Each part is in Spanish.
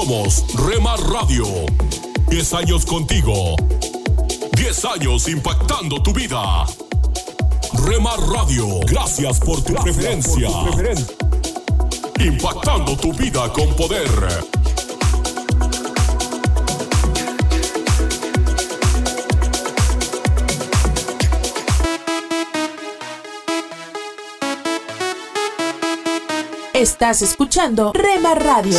Somos Remar Radio. 10 años contigo. 10 años impactando tu vida. Remar Radio, gracias por tu preferencia. Impactando tu vida con poder. Estás escuchando Rema Radio.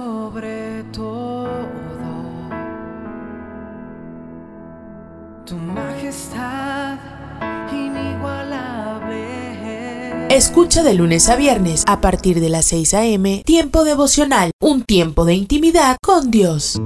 Escucha de lunes a viernes a partir de las 6 a.m. Tiempo devocional, un tiempo de intimidad con Dios.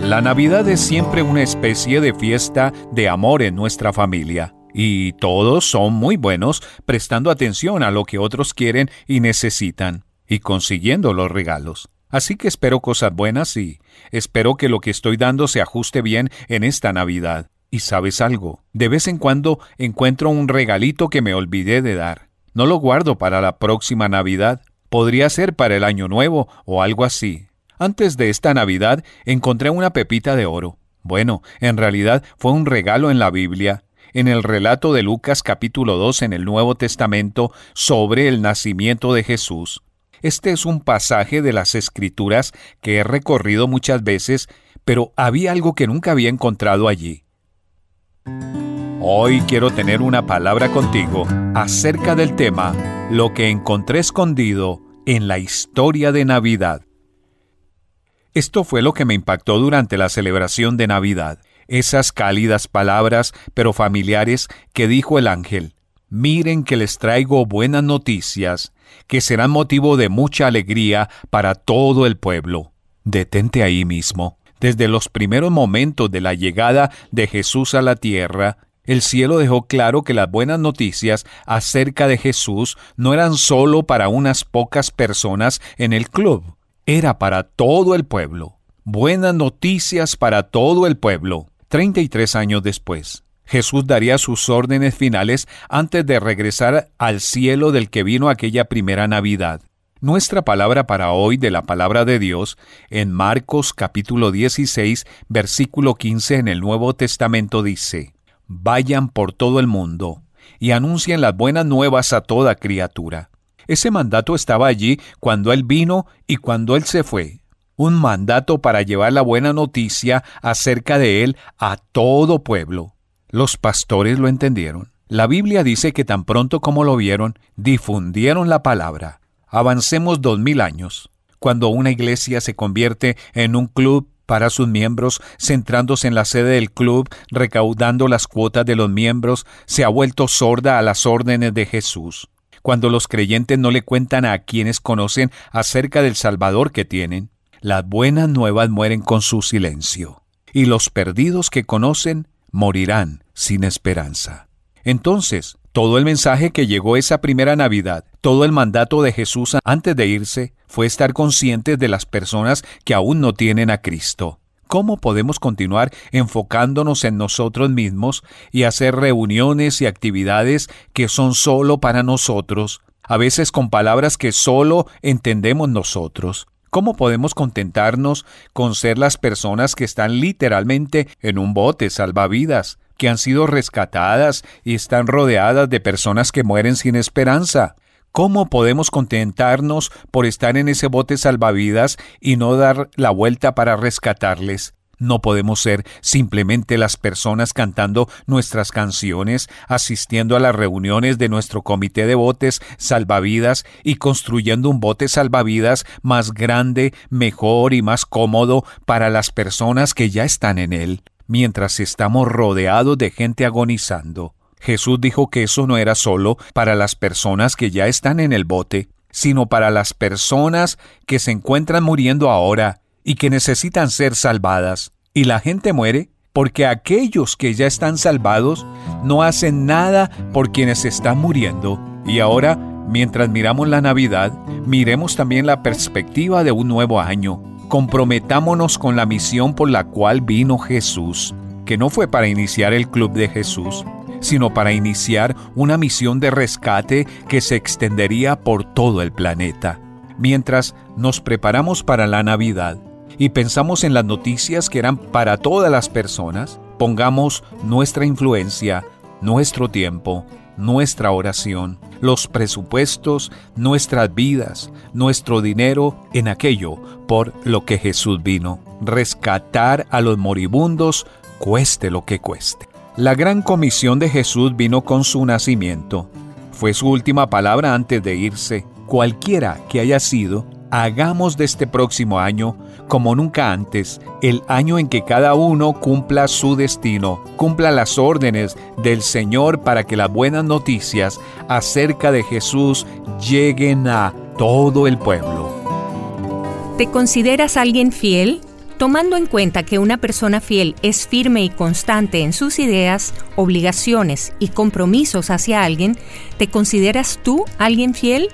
La Navidad es siempre una especie de fiesta de amor en nuestra familia. Y todos son muy buenos prestando atención a lo que otros quieren y necesitan, y consiguiendo los regalos. Así que espero cosas buenas y espero que lo que estoy dando se ajuste bien en esta Navidad. Y sabes algo, de vez en cuando encuentro un regalito que me olvidé de dar. No lo guardo para la próxima Navidad. Podría ser para el Año Nuevo o algo así. Antes de esta Navidad encontré una pepita de oro. Bueno, en realidad fue un regalo en la Biblia, en el relato de Lucas capítulo 2 en el Nuevo Testamento sobre el nacimiento de Jesús. Este es un pasaje de las Escrituras que he recorrido muchas veces, pero había algo que nunca había encontrado allí. Hoy quiero tener una palabra contigo acerca del tema Lo que encontré escondido en la historia de Navidad. Esto fue lo que me impactó durante la celebración de Navidad, esas cálidas palabras, pero familiares, que dijo el ángel. Miren que les traigo buenas noticias, que serán motivo de mucha alegría para todo el pueblo. Detente ahí mismo. Desde los primeros momentos de la llegada de Jesús a la tierra, el cielo dejó claro que las buenas noticias acerca de Jesús no eran solo para unas pocas personas en el club, era para todo el pueblo. Buenas noticias para todo el pueblo. 33 años después, Jesús daría sus órdenes finales antes de regresar al cielo del que vino aquella primera Navidad. Nuestra palabra para hoy de la palabra de Dios en Marcos capítulo 16 versículo 15 en el Nuevo Testamento dice, Vayan por todo el mundo y anuncien las buenas nuevas a toda criatura. Ese mandato estaba allí cuando Él vino y cuando Él se fue. Un mandato para llevar la buena noticia acerca de Él a todo pueblo. Los pastores lo entendieron. La Biblia dice que tan pronto como lo vieron, difundieron la palabra. Avancemos dos mil años. Cuando una iglesia se convierte en un club para sus miembros, centrándose en la sede del club, recaudando las cuotas de los miembros, se ha vuelto sorda a las órdenes de Jesús. Cuando los creyentes no le cuentan a quienes conocen acerca del Salvador que tienen, las buenas nuevas mueren con su silencio, y los perdidos que conocen morirán sin esperanza. Entonces, todo el mensaje que llegó esa primera Navidad, todo el mandato de Jesús antes de irse, fue estar conscientes de las personas que aún no tienen a Cristo. ¿Cómo podemos continuar enfocándonos en nosotros mismos y hacer reuniones y actividades que son solo para nosotros, a veces con palabras que solo entendemos nosotros? ¿Cómo podemos contentarnos con ser las personas que están literalmente en un bote salvavidas, que han sido rescatadas y están rodeadas de personas que mueren sin esperanza? ¿Cómo podemos contentarnos por estar en ese bote salvavidas y no dar la vuelta para rescatarles? No podemos ser simplemente las personas cantando nuestras canciones, asistiendo a las reuniones de nuestro comité de botes salvavidas y construyendo un bote salvavidas más grande, mejor y más cómodo para las personas que ya están en él, mientras estamos rodeados de gente agonizando. Jesús dijo que eso no era solo para las personas que ya están en el bote, sino para las personas que se encuentran muriendo ahora y que necesitan ser salvadas. Y la gente muere porque aquellos que ya están salvados no hacen nada por quienes están muriendo. Y ahora, mientras miramos la Navidad, miremos también la perspectiva de un nuevo año. Comprometámonos con la misión por la cual vino Jesús, que no fue para iniciar el club de Jesús, sino para iniciar una misión de rescate que se extendería por todo el planeta. Mientras nos preparamos para la Navidad y pensamos en las noticias que eran para todas las personas, pongamos nuestra influencia, nuestro tiempo, nuestra oración, los presupuestos, nuestras vidas, nuestro dinero en aquello por lo que Jesús vino, rescatar a los moribundos, cueste lo que cueste. La gran comisión de Jesús vino con su nacimiento. Fue su última palabra antes de irse. Cualquiera que haya sido, hagamos de este próximo año, como nunca antes, el año en que cada uno cumpla su destino, cumpla las órdenes del Señor para que las buenas noticias acerca de Jesús lleguen a todo el pueblo. ¿Te consideras alguien fiel? Tomando en cuenta que una persona fiel es firme y constante en sus ideas, obligaciones y compromisos hacia alguien, ¿te consideras tú alguien fiel?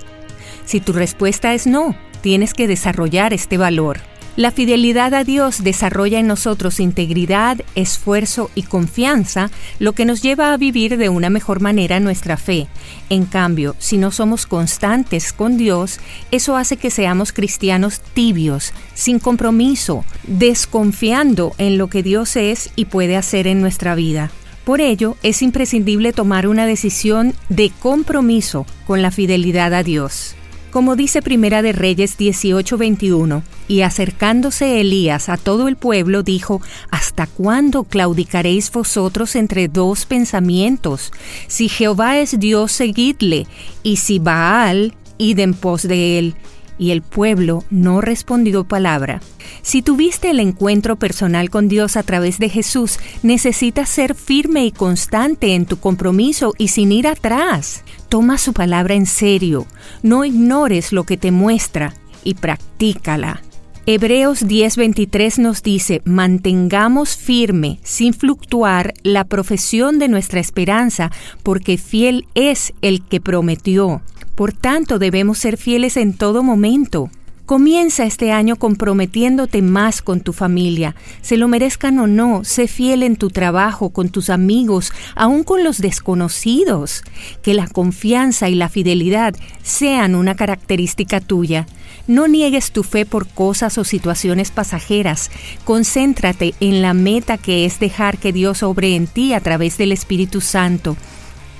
Si tu respuesta es no, tienes que desarrollar este valor. La fidelidad a Dios desarrolla en nosotros integridad, esfuerzo y confianza, lo que nos lleva a vivir de una mejor manera nuestra fe. En cambio, si no somos constantes con Dios, eso hace que seamos cristianos tibios, sin compromiso, desconfiando en lo que Dios es y puede hacer en nuestra vida. Por ello, es imprescindible tomar una decisión de compromiso con la fidelidad a Dios. Como dice Primera de Reyes 18:21, y acercándose Elías a todo el pueblo, dijo, ¿Hasta cuándo claudicaréis vosotros entre dos pensamientos? Si Jehová es Dios, seguidle, y si Baal, id en pos de él. Y el pueblo no respondió palabra. Si tuviste el encuentro personal con Dios a través de Jesús, necesitas ser firme y constante en tu compromiso y sin ir atrás. Toma su palabra en serio, no ignores lo que te muestra y practícala. Hebreos 10:23 nos dice, mantengamos firme, sin fluctuar, la profesión de nuestra esperanza, porque fiel es el que prometió. Por tanto, debemos ser fieles en todo momento. Comienza este año comprometiéndote más con tu familia. Se lo merezcan o no, sé fiel en tu trabajo, con tus amigos, aún con los desconocidos. Que la confianza y la fidelidad sean una característica tuya. No niegues tu fe por cosas o situaciones pasajeras. Concéntrate en la meta que es dejar que Dios obre en ti a través del Espíritu Santo.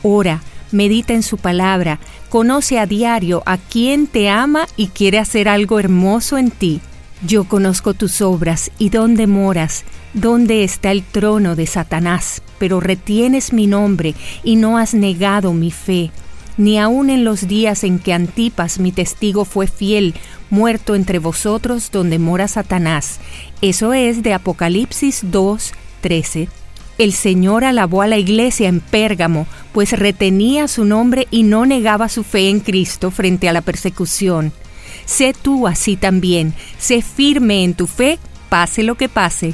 Ora, medita en su palabra, conoce a diario a quien te ama y quiere hacer algo hermoso en ti. Yo conozco tus obras y dónde moras, dónde está el trono de Satanás, pero retienes mi nombre y no has negado mi fe, ni aun en los días en que Antipas, mi testigo, fue fiel, muerto entre vosotros donde mora Satanás. Eso es de Apocalipsis 2, 13. El Señor alabó a la iglesia en Pérgamo, pues retenía su nombre y no negaba su fe en Cristo frente a la persecución. Sé tú así también, sé firme en tu fe, pase lo que pase.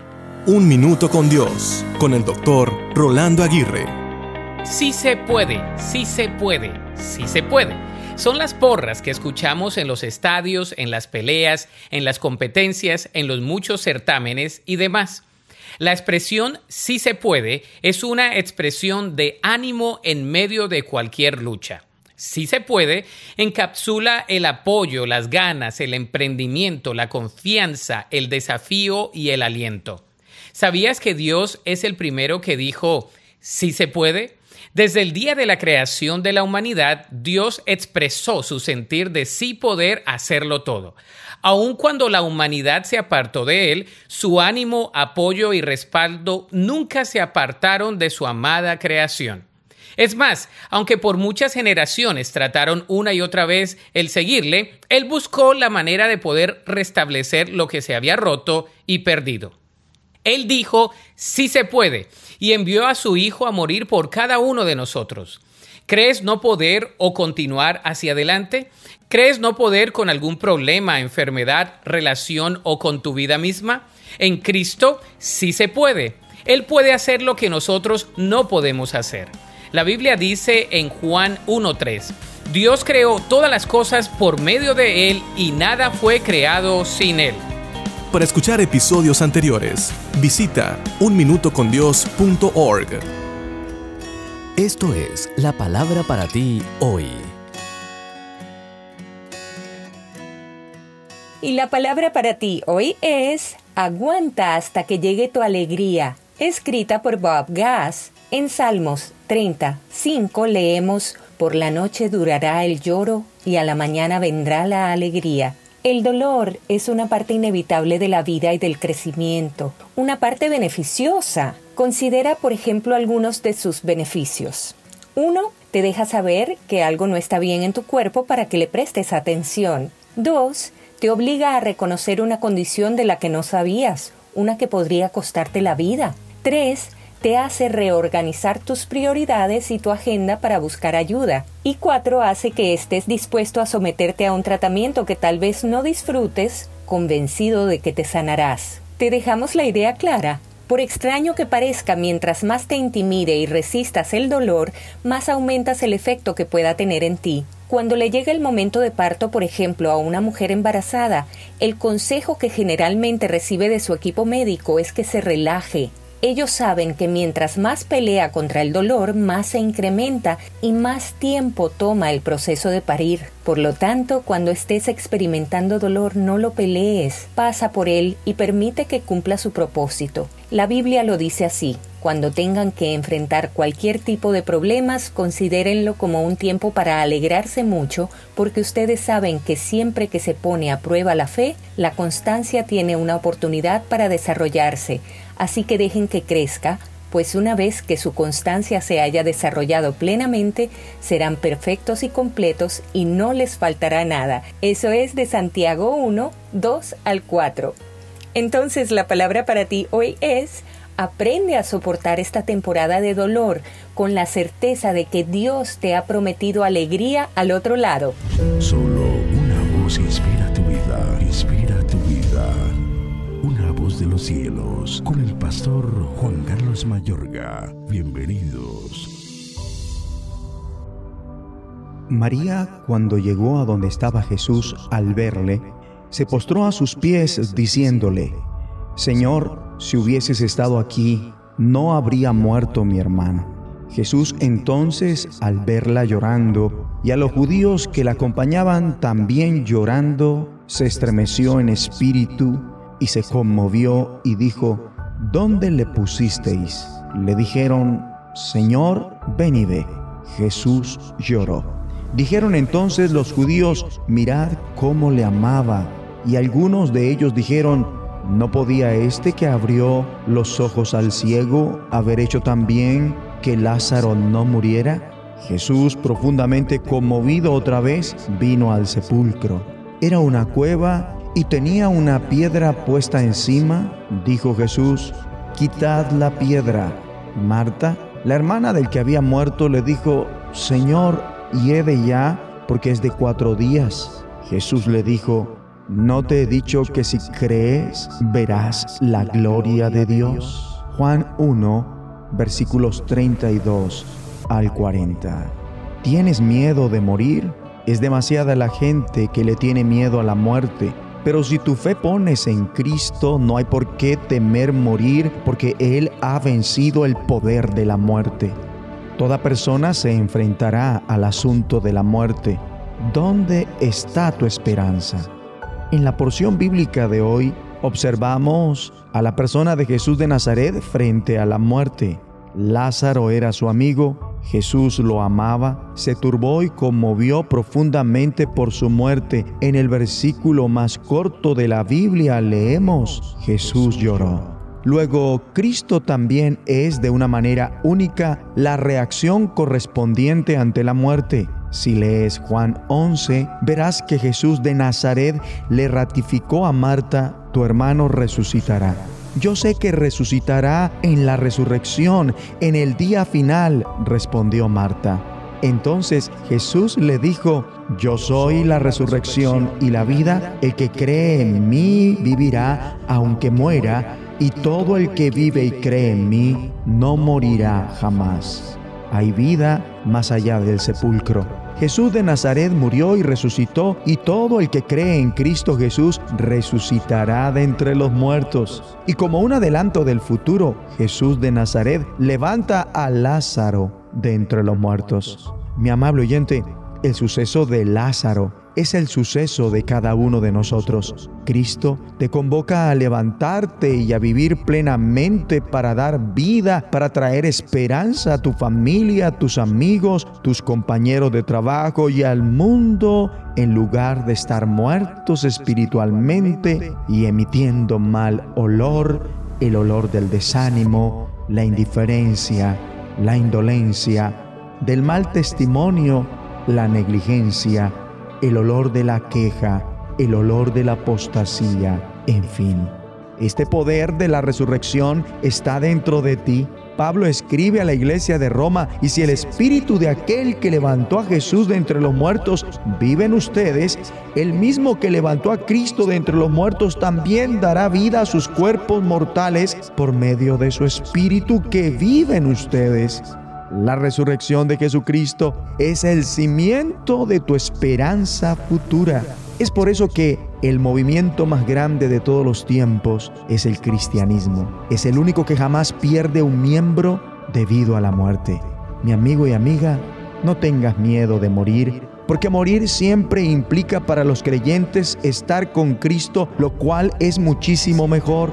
Un minuto con Dios, con el doctor Rolando Aguirre. Sí se puede, sí se puede, sí se puede. Son las porras que escuchamos en los estadios, en las peleas, en las competencias, en los muchos certámenes y demás. La expresión sí se puede es una expresión de ánimo en medio de cualquier lucha. Sí se puede encapsula el apoyo, las ganas, el emprendimiento, la confianza, el desafío y el aliento. ¿Sabías que Dios es el primero que dijo, sí se puede? Desde el día de la creación de la humanidad, Dios expresó su sentir de sí poder hacerlo todo. Aun cuando la humanidad se apartó de él, su ánimo, apoyo y respaldo nunca se apartaron de su amada creación. Es más, aunque por muchas generaciones trataron una y otra vez el seguirle, él buscó la manera de poder restablecer lo que se había roto y perdido. Él dijo, sí se puede, y envió a su Hijo a morir por cada uno de nosotros. ¿Crees no poder o continuar hacia adelante? ¿Crees no poder con algún problema, enfermedad, relación o con tu vida misma? En Cristo sí se puede. Él puede hacer lo que nosotros no podemos hacer. La Biblia dice en Juan 1.3, Dios creó todas las cosas por medio de Él y nada fue creado sin Él. Para escuchar episodios anteriores, visita unminutocondios.org. Esto es la palabra para ti hoy. Y la palabra para ti hoy es Aguanta hasta que llegue tu alegría, escrita por Bob Gass. En Salmos 35 leemos, Por la noche durará el lloro y a la mañana vendrá la alegría. El dolor es una parte inevitable de la vida y del crecimiento, una parte beneficiosa. Considera, por ejemplo, algunos de sus beneficios. Uno, te deja saber que algo no está bien en tu cuerpo para que le prestes atención. Dos, te obliga a reconocer una condición de la que no sabías, una que podría costarte la vida. Tres, te hace reorganizar tus prioridades y tu agenda para buscar ayuda. Y cuatro, hace que estés dispuesto a someterte a un tratamiento que tal vez no disfrutes, convencido de que te sanarás. Te dejamos la idea clara. Por extraño que parezca, mientras más te intimide y resistas el dolor, más aumentas el efecto que pueda tener en ti. Cuando le llega el momento de parto, por ejemplo, a una mujer embarazada, el consejo que generalmente recibe de su equipo médico es que se relaje, ellos saben que mientras más pelea contra el dolor, más se incrementa y más tiempo toma el proceso de parir. Por lo tanto, cuando estés experimentando dolor, no lo pelees, pasa por él y permite que cumpla su propósito. La Biblia lo dice así. Cuando tengan que enfrentar cualquier tipo de problemas, considérenlo como un tiempo para alegrarse mucho, porque ustedes saben que siempre que se pone a prueba la fe, la constancia tiene una oportunidad para desarrollarse así que dejen que crezca, pues una vez que su constancia se haya desarrollado plenamente, serán perfectos y completos y no les faltará nada. Eso es de Santiago 1, 2 al 4. Entonces la palabra para ti hoy es, aprende a soportar esta temporada de dolor con la certeza de que Dios te ha prometido alegría al otro lado. Solo una voz inspira de los cielos, con el pastor Juan Carlos Mayorga. Bienvenidos. María, cuando llegó a donde estaba Jesús al verle, se postró a sus pies diciéndole, Señor, si hubieses estado aquí, no habría muerto mi hermano. Jesús entonces, al verla llorando, y a los judíos que la acompañaban también llorando, se estremeció en espíritu y se conmovió y dijo, ¿Dónde le pusisteis? Le dijeron, Señor, ven y ve. Jesús lloró. Dijeron entonces los judíos, mirad cómo le amaba. Y algunos de ellos dijeron, ¿no podía este que abrió los ojos al ciego haber hecho también que Lázaro no muriera? Jesús, profundamente conmovido otra vez, vino al sepulcro. Era una cueva y tenía una piedra puesta encima, dijo Jesús, quitad la piedra. Marta, la hermana del que había muerto, le dijo, Señor, hiede ya, porque es de cuatro días. Jesús le dijo, ¿no te he dicho que si crees verás la gloria de Dios? Juan 1, versículos 32 al 40. ¿Tienes miedo de morir? Es demasiada la gente que le tiene miedo a la muerte pero si tu fe pones en Cristo, no hay por qué temer morir, porque Él ha vencido el poder de la muerte. Toda persona se enfrentará al asunto de la muerte. ¿Dónde está tu esperanza? En la porción bíblica de hoy observamos a la persona de Jesús de Nazaret frente a la muerte. Lázaro era su amigo, Jesús lo amaba, se turbó y conmovió profundamente por su muerte. En el versículo más corto de la Biblia leemos, Jesús lloró. Luego, Cristo también es de una manera única la reacción correspondiente ante la muerte. Si lees Juan 11, verás que Jesús de Nazaret le ratificó a Marta, tu hermano resucitará. Yo sé que resucitará en la resurrección, en el día final, respondió Marta. Entonces Jesús le dijo, yo soy la resurrección y la vida, el que cree en mí vivirá aunque muera, y todo el que vive y cree en mí no morirá jamás. Hay vida más allá del sepulcro. Jesús de Nazaret murió y resucitó, y todo el que cree en Cristo Jesús resucitará de entre los muertos. Y como un adelanto del futuro, Jesús de Nazaret levanta a Lázaro de entre los muertos. Mi amable oyente, el suceso de Lázaro es el suceso de cada uno de nosotros. Cristo te convoca a levantarte y a vivir plenamente para dar vida, para traer esperanza a tu familia, a tus amigos, tus compañeros de trabajo y al mundo en lugar de estar muertos espiritualmente y emitiendo mal olor, el olor del desánimo, la indiferencia, la indolencia, del mal testimonio, la negligencia, el olor de la queja, el olor de la apostasía, en fin. Este poder de la resurrección está dentro de ti. Pablo escribe a la iglesia de Roma, y si el espíritu de aquel que levantó a Jesús de entre los muertos vive en ustedes, el mismo que levantó a Cristo de entre los muertos también dará vida a sus cuerpos mortales por medio de su espíritu que vive en ustedes. La resurrección de Jesucristo es el cimiento de tu esperanza futura. Es por eso que el movimiento más grande de todos los tiempos es el cristianismo. Es el único que jamás pierde un miembro debido a la muerte. Mi amigo y amiga, no tengas miedo de morir, porque morir siempre implica para los creyentes estar con Cristo, lo cual es muchísimo mejor.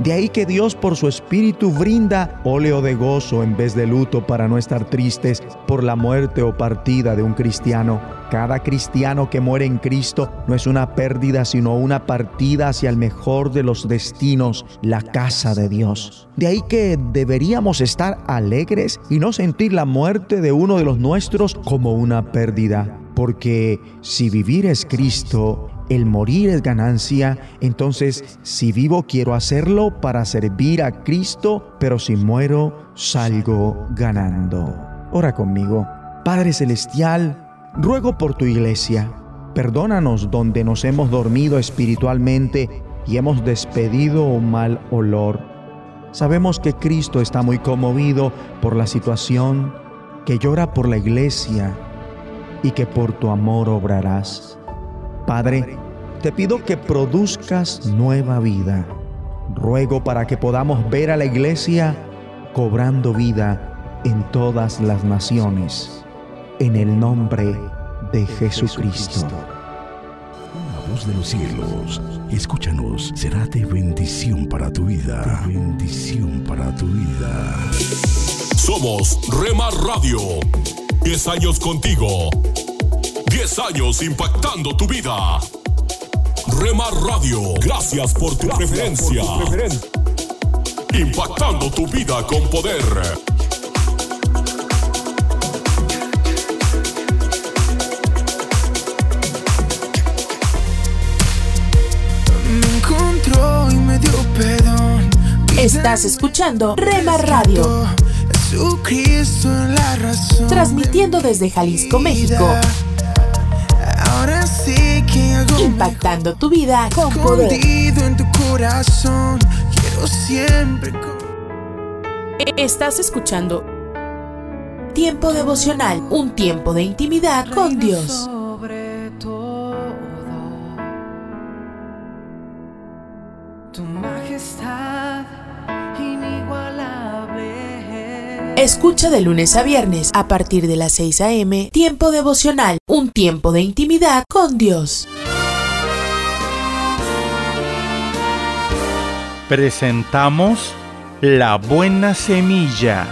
De ahí que Dios por su espíritu brinda óleo de gozo en vez de luto para no estar tristes por la muerte o partida de un cristiano. Cada cristiano que muere en Cristo no es una pérdida, sino una partida hacia el mejor de los destinos, la casa de Dios. De ahí que deberíamos estar alegres y no sentir la muerte de uno de los nuestros como una pérdida. Porque si vivir es Cristo, el morir es ganancia, entonces si vivo quiero hacerlo para servir a Cristo, pero si muero salgo ganando. Ora conmigo. Padre Celestial, ruego por tu iglesia, perdónanos donde nos hemos dormido espiritualmente y hemos despedido un mal olor. Sabemos que Cristo está muy conmovido por la situación, que llora por la iglesia y que por tu amor obrarás. Padre, te pido que produzcas nueva vida. Ruego para que podamos ver a la iglesia cobrando vida en todas las naciones. En el nombre de Jesucristo. La voz de los cielos, escúchanos, será de bendición para tu vida. De bendición para tu vida. Somos Remar Radio. 10 años contigo. 10 años impactando tu vida. Remar Radio, gracias por tu preferencia. Impactando tu vida con poder. Me encontró y me dio perdón. Estás escuchando Remar Radio. Jesucristo la razón. Transmitiendo desde Jalisco, México. Impactando tu vida con poder. escondido en tu corazón. Quiero siempre. Estás escuchando Tiempo devocional, un tiempo de intimidad con Dios. Sobre todo, tu majestad inigualable. Escucha de lunes a viernes a partir de las 6 a.m. Tiempo devocional, un tiempo de intimidad con Dios. Presentamos La Buena Semilla,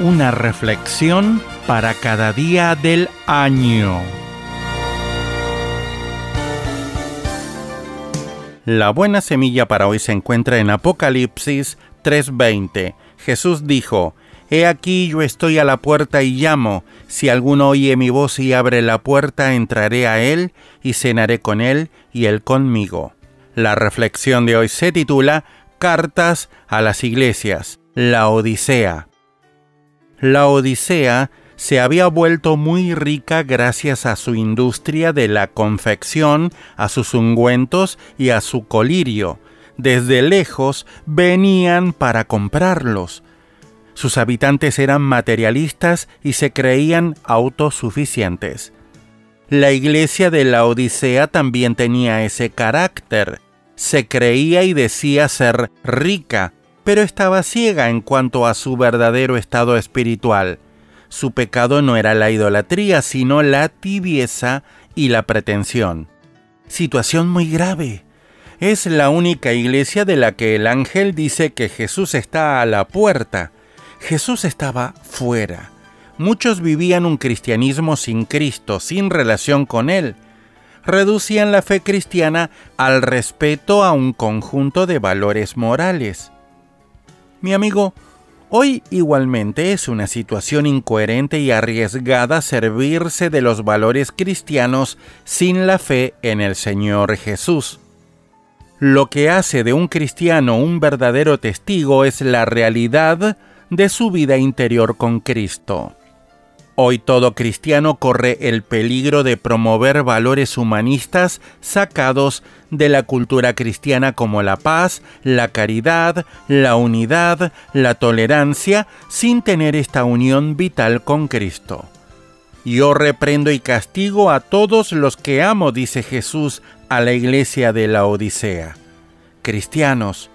una reflexión para cada día del año. La buena semilla para hoy se encuentra en Apocalipsis 3:20. Jesús dijo, He aquí yo estoy a la puerta y llamo, si alguno oye mi voz y abre la puerta, entraré a él y cenaré con él y él conmigo. La reflexión de hoy se titula Cartas a las iglesias, la Odisea. La Odisea se había vuelto muy rica gracias a su industria de la confección, a sus ungüentos y a su colirio. Desde lejos venían para comprarlos. Sus habitantes eran materialistas y se creían autosuficientes. La iglesia de la Odisea también tenía ese carácter. Se creía y decía ser rica, pero estaba ciega en cuanto a su verdadero estado espiritual. Su pecado no era la idolatría, sino la tibieza y la pretensión. Situación muy grave. Es la única iglesia de la que el ángel dice que Jesús está a la puerta. Jesús estaba fuera. Muchos vivían un cristianismo sin Cristo, sin relación con Él. Reducían la fe cristiana al respeto a un conjunto de valores morales. Mi amigo, Hoy igualmente es una situación incoherente y arriesgada servirse de los valores cristianos sin la fe en el Señor Jesús. Lo que hace de un cristiano un verdadero testigo es la realidad de su vida interior con Cristo. Hoy todo cristiano corre el peligro de promover valores humanistas sacados de la cultura cristiana como la paz, la caridad, la unidad, la tolerancia, sin tener esta unión vital con Cristo. Yo reprendo y castigo a todos los que amo, dice Jesús a la iglesia de la Odisea. Cristianos,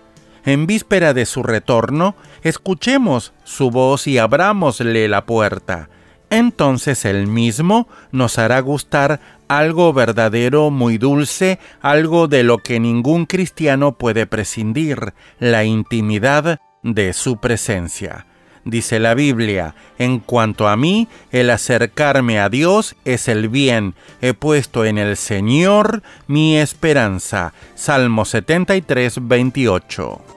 en víspera de su retorno, escuchemos su voz y abrámosle la puerta entonces Él mismo nos hará gustar algo verdadero, muy dulce, algo de lo que ningún cristiano puede prescindir, la intimidad de su presencia. Dice la Biblia, en cuanto a mí, el acercarme a Dios es el bien. He puesto en el Señor mi esperanza. Salmo 73, 28.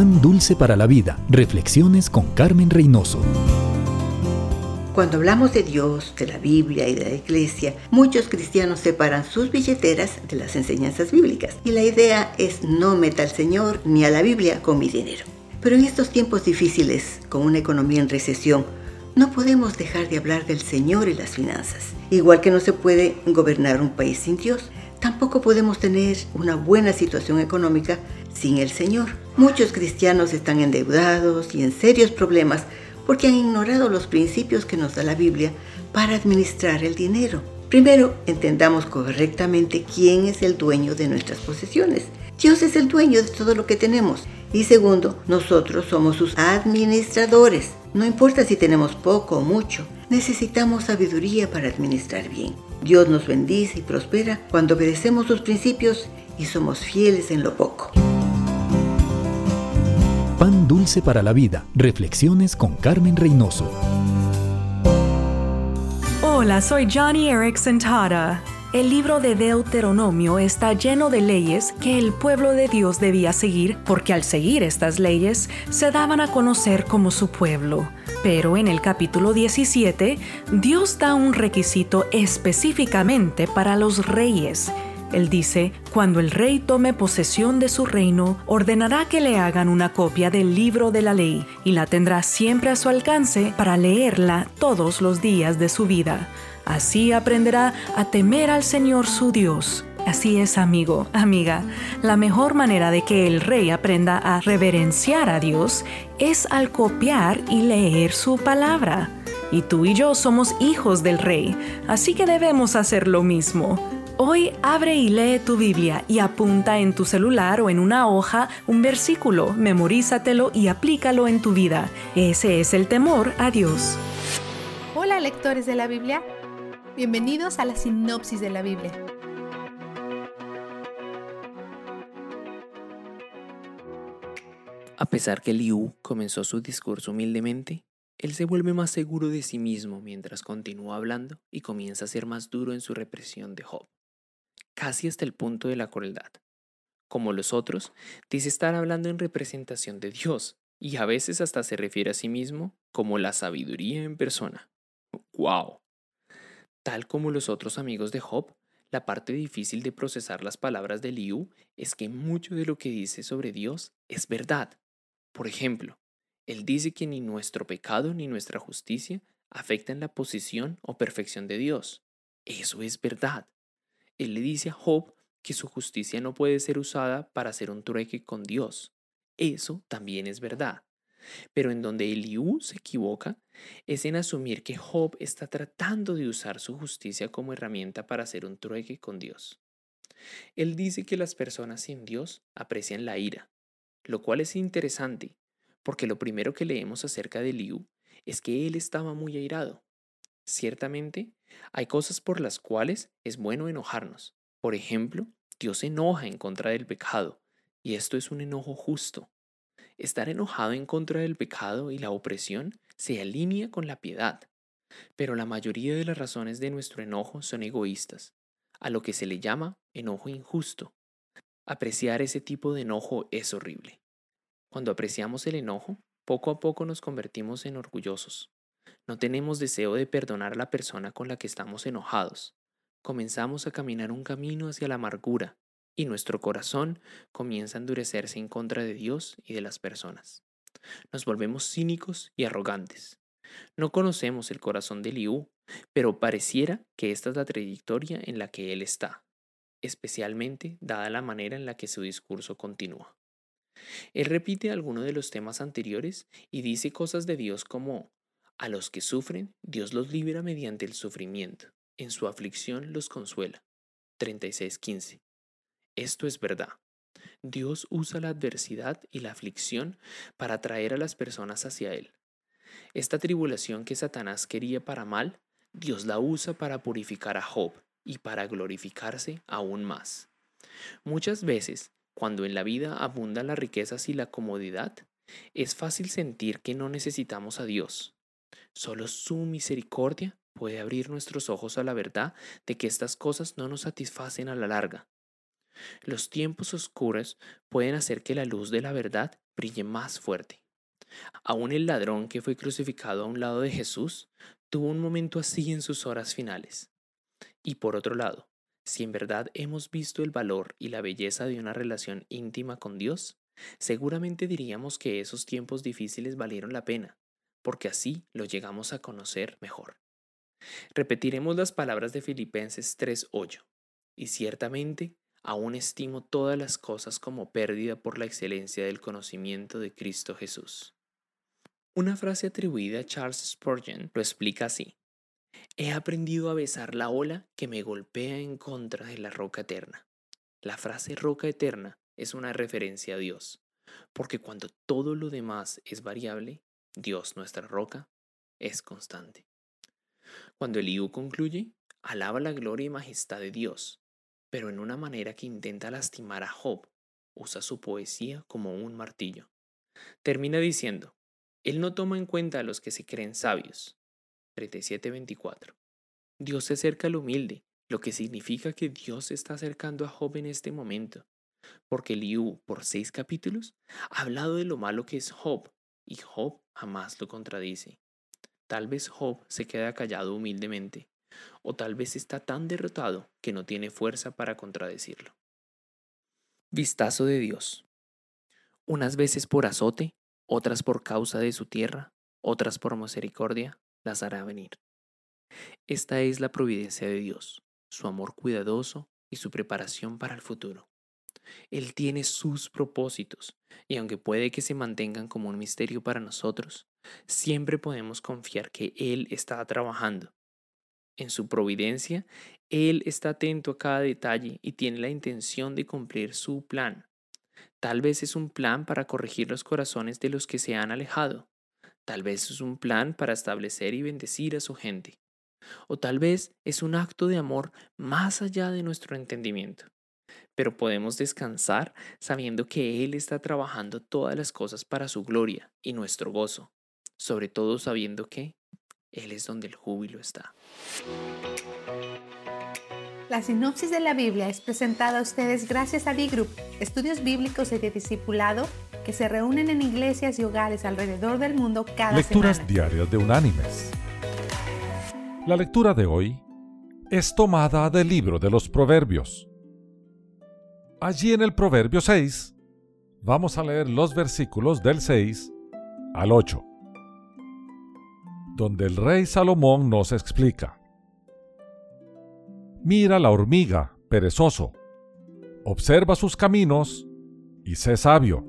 Pan Dulce para la Vida. Reflexiones con Carmen Reynoso. Cuando hablamos de Dios, de la Biblia y de la Iglesia, muchos cristianos separan sus billeteras de las enseñanzas bíblicas. Y la idea es no meta al Señor ni a la Biblia con mi dinero. Pero en estos tiempos difíciles, con una economía en recesión, no podemos dejar de hablar del Señor y las finanzas. Igual que no se puede gobernar un país sin Dios, tampoco podemos tener una buena situación económica sin el Señor. Muchos cristianos están endeudados y en serios problemas porque han ignorado los principios que nos da la Biblia para administrar el dinero. Primero, entendamos correctamente quién es el dueño de nuestras posesiones. Dios es el dueño de todo lo que tenemos. Y segundo, nosotros somos sus administradores. No importa si tenemos poco o mucho, necesitamos sabiduría para administrar bien. Dios nos bendice y prospera cuando obedecemos sus principios y somos fieles en lo poco. Pan dulce para la vida. Reflexiones con Carmen Reynoso. Hola, soy Johnny Erickson Tara. El libro de Deuteronomio está lleno de leyes que el pueblo de Dios debía seguir porque al seguir estas leyes se daban a conocer como su pueblo. Pero en el capítulo 17, Dios da un requisito específicamente para los reyes Él dice, cuando el rey tome posesión de su reino, ordenará que le hagan una copia del libro de la ley y la tendrá siempre a su alcance para leerla todos los días de su vida. Así aprenderá a temer al Señor su Dios. Así es, amigo, amiga. La mejor manera de que el rey aprenda a reverenciar a Dios es al copiar y leer su palabra. Y tú y yo somos hijos del rey, así que debemos hacer lo mismo. Hoy abre y lee tu Biblia y apunta en tu celular o en una hoja un versículo, memorízatelo y aplícalo en tu vida. Ese es el temor a Dios. Hola lectores de la Biblia, bienvenidos a la sinopsis de la Biblia. A pesar que Liu comenzó su discurso humildemente, él se vuelve más seguro de sí mismo mientras continúa hablando y comienza a ser más duro en su represión de Job casi hasta el punto de la crueldad. Como los otros, dice estar hablando en representación de Dios y a veces hasta se refiere a sí mismo como la sabiduría en persona. ¡Wow! Tal como los otros amigos de Job, la parte difícil de procesar las palabras de Liu es que mucho de lo que dice sobre Dios es verdad. Por ejemplo, él dice que ni nuestro pecado ni nuestra justicia afectan la posición o perfección de Dios. Eso es verdad. Él le dice a Job que su justicia no puede ser usada para hacer un trueque con Dios. Eso también es verdad. Pero en donde Eliú se equivoca es en asumir que Job está tratando de usar su justicia como herramienta para hacer un trueque con Dios. Él dice que las personas sin Dios aprecian la ira, lo cual es interesante, porque lo primero que leemos acerca de Eliú es que él estaba muy airado. Ciertamente, hay cosas por las cuales es bueno enojarnos. Por ejemplo, Dios enoja en contra del pecado, y esto es un enojo justo. Estar enojado en contra del pecado y la opresión se alinea con la piedad, pero la mayoría de las razones de nuestro enojo son egoístas, a lo que se le llama enojo injusto. Apreciar ese tipo de enojo es horrible. Cuando apreciamos el enojo, poco a poco nos convertimos en orgullosos, no tenemos deseo de perdonar a la persona con la que estamos enojados. Comenzamos a caminar un camino hacia la amargura y nuestro corazón comienza a endurecerse en contra de Dios y de las personas. Nos volvemos cínicos y arrogantes. No conocemos el corazón de Liu, pero pareciera que esta es la trayectoria en la que él está, especialmente dada la manera en la que su discurso continúa. Él repite algunos de los temas anteriores y dice cosas de Dios como a los que sufren, Dios los libera mediante el sufrimiento. En su aflicción los consuela. 36.15. Esto es verdad. Dios usa la adversidad y la aflicción para atraer a las personas hacia Él. Esta tribulación que Satanás quería para mal, Dios la usa para purificar a Job y para glorificarse aún más. Muchas veces, cuando en la vida abundan las riquezas y la comodidad, es fácil sentir que no necesitamos a Dios, Solo su misericordia puede abrir nuestros ojos a la verdad de que estas cosas no nos satisfacen a la larga. Los tiempos oscuros pueden hacer que la luz de la verdad brille más fuerte. Aún el ladrón que fue crucificado a un lado de Jesús tuvo un momento así en sus horas finales. Y por otro lado, si en verdad hemos visto el valor y la belleza de una relación íntima con Dios, seguramente diríamos que esos tiempos difíciles valieron la pena, porque así lo llegamos a conocer mejor. Repetiremos las palabras de Filipenses 3:8. Y ciertamente aún estimo todas las cosas como pérdida por la excelencia del conocimiento de Cristo Jesús. Una frase atribuida a Charles Spurgeon lo explica así. He aprendido a besar la ola que me golpea en contra de la roca eterna. La frase roca eterna es una referencia a Dios, porque cuando todo lo demás es variable, Dios, nuestra roca, es constante. Cuando Eliú concluye, alaba la gloria y majestad de Dios, pero en una manera que intenta lastimar a Job, usa su poesía como un martillo. Termina diciendo, Él no toma en cuenta a los que se creen sabios. 37.24. Dios se acerca al humilde, lo que significa que Dios se está acercando a Job en este momento, porque Eliú, por seis capítulos, ha hablado de lo malo que es Job y Job jamás lo contradice. Tal vez Job se queda callado humildemente, o tal vez está tan derrotado que no tiene fuerza para contradecirlo. Vistazo de Dios. Unas veces por azote, otras por causa de su tierra, otras por misericordia, las hará venir. Esta es la providencia de Dios, su amor cuidadoso y su preparación para el futuro. Él tiene sus propósitos, y aunque puede que se mantengan como un misterio para nosotros, siempre podemos confiar que Él está trabajando. En su providencia, Él está atento a cada detalle y tiene la intención de cumplir su plan. Tal vez es un plan para corregir los corazones de los que se han alejado. Tal vez es un plan para establecer y bendecir a su gente. O tal vez es un acto de amor más allá de nuestro entendimiento pero podemos descansar sabiendo que Él está trabajando todas las cosas para su gloria y nuestro gozo, sobre todo sabiendo que Él es donde el júbilo está. La sinopsis de la Biblia es presentada a ustedes gracias a B-Group, estudios bíblicos y de discipulado que se reúnen en iglesias y hogares alrededor del mundo cada Lecturas semana. diarias de Unánimes. La lectura de hoy es tomada del libro de los Proverbios. Allí en el Proverbio 6 vamos a leer los versículos del 6 al 8, donde el rey Salomón nos explica. Mira la hormiga, perezoso, observa sus caminos y sé sabio.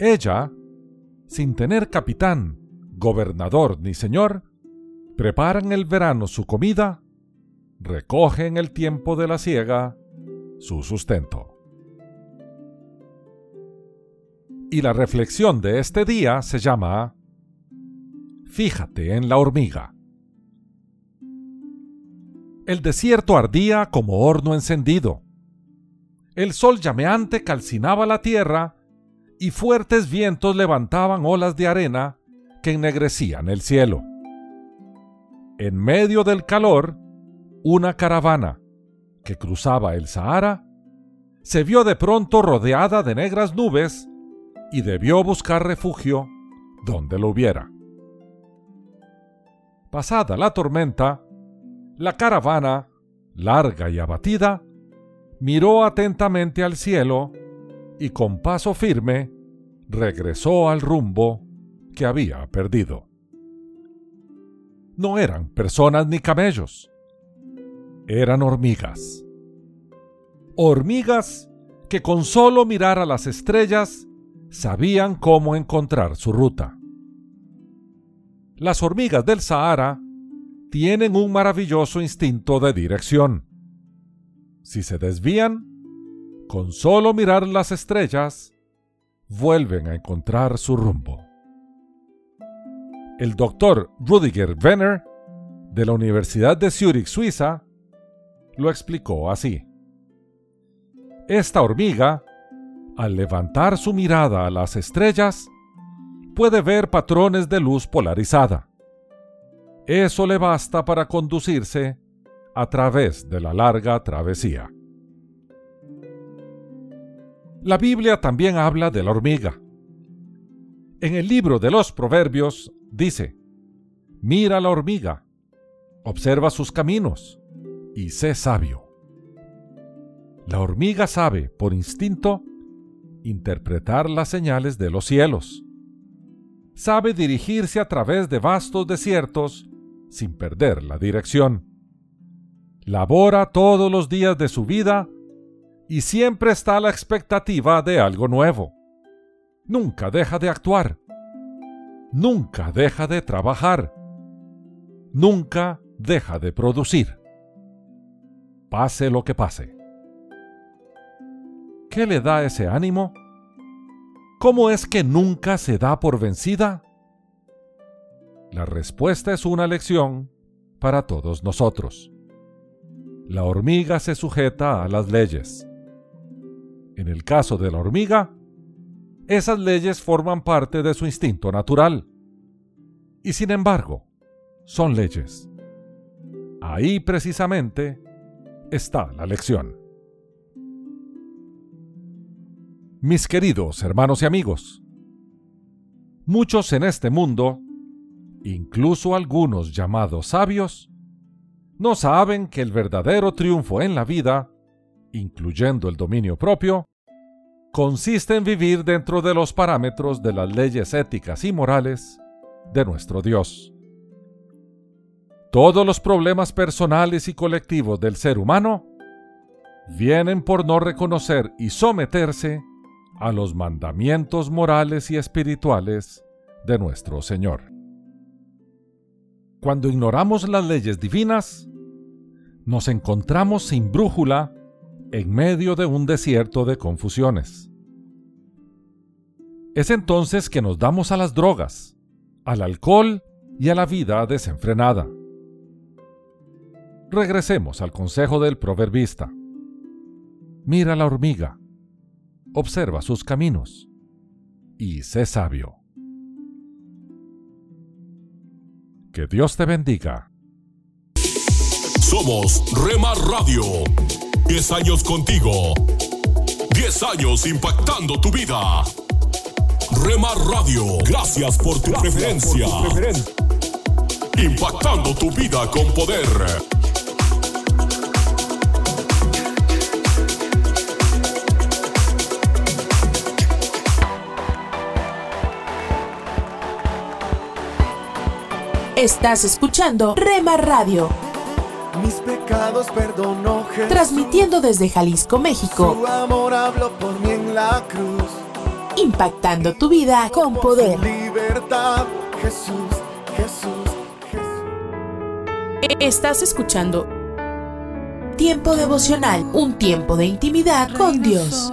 Ella, sin tener capitán, gobernador ni señor, prepara en el verano su comida, recoge en el tiempo de la siega su sustento. Y la reflexión de este día se llama Fíjate en la hormiga. El desierto ardía como horno encendido. El sol llameante calcinaba la tierra y fuertes vientos levantaban olas de arena que ennegrecían el cielo. En medio del calor, una caravana, que cruzaba el Sahara, se vio de pronto rodeada de negras nubes y debió buscar refugio donde lo hubiera. Pasada la tormenta, la caravana, larga y abatida, miró atentamente al cielo y con paso firme regresó al rumbo que había perdido. No eran personas ni camellos, eran hormigas. Hormigas que con solo mirar a las estrellas sabían cómo encontrar su ruta. Las hormigas del Sahara tienen un maravilloso instinto de dirección. Si se desvían, con solo mirar las estrellas, vuelven a encontrar su rumbo. El doctor Rudiger Wenner, de la Universidad de Zurich, Suiza, lo explicó así. Esta hormiga, al levantar su mirada a las estrellas, puede ver patrones de luz polarizada. Eso le basta para conducirse a través de la larga travesía. La Biblia también habla de la hormiga. En el libro de los Proverbios dice, Mira la hormiga, observa sus caminos y sé sabio. La hormiga sabe, por instinto, interpretar las señales de los cielos. Sabe dirigirse a través de vastos desiertos sin perder la dirección. Labora todos los días de su vida y siempre está a la expectativa de algo nuevo. Nunca deja de actuar. Nunca deja de trabajar. Nunca deja de producir pase lo que pase. ¿Qué le da ese ánimo? ¿Cómo es que nunca se da por vencida? La respuesta es una lección para todos nosotros. La hormiga se sujeta a las leyes. En el caso de la hormiga, esas leyes forman parte de su instinto natural. Y sin embargo, son leyes. Ahí precisamente está la lección. Mis queridos hermanos y amigos, muchos en este mundo, incluso algunos llamados sabios, no saben que el verdadero triunfo en la vida, incluyendo el dominio propio, consiste en vivir dentro de los parámetros de las leyes éticas y morales de nuestro Dios. Todos los problemas personales y colectivos del ser humano vienen por no reconocer y someterse a los mandamientos morales y espirituales de nuestro Señor. Cuando ignoramos las leyes divinas, nos encontramos sin brújula en medio de un desierto de confusiones. Es entonces que nos damos a las drogas, al alcohol y a la vida desenfrenada. Regresemos al consejo del proverbista. Mira la hormiga, observa sus caminos y sé sabio. Que Dios te bendiga. Somos Remar Radio. 10 años contigo. 10 años impactando tu vida. Remar Radio, gracias por tu preferencia. Impactando tu vida con poder. Estás escuchando Rema Radio. Mis pecados perdonó Jesús. Transmitiendo desde Jalisco, México. Su amor habló por mí en la cruz. Impactando tu vida con poder. Libertad, Jesús, Jesús, Jesús. Estás escuchando Tiempo devocional, un tiempo de intimidad con Dios.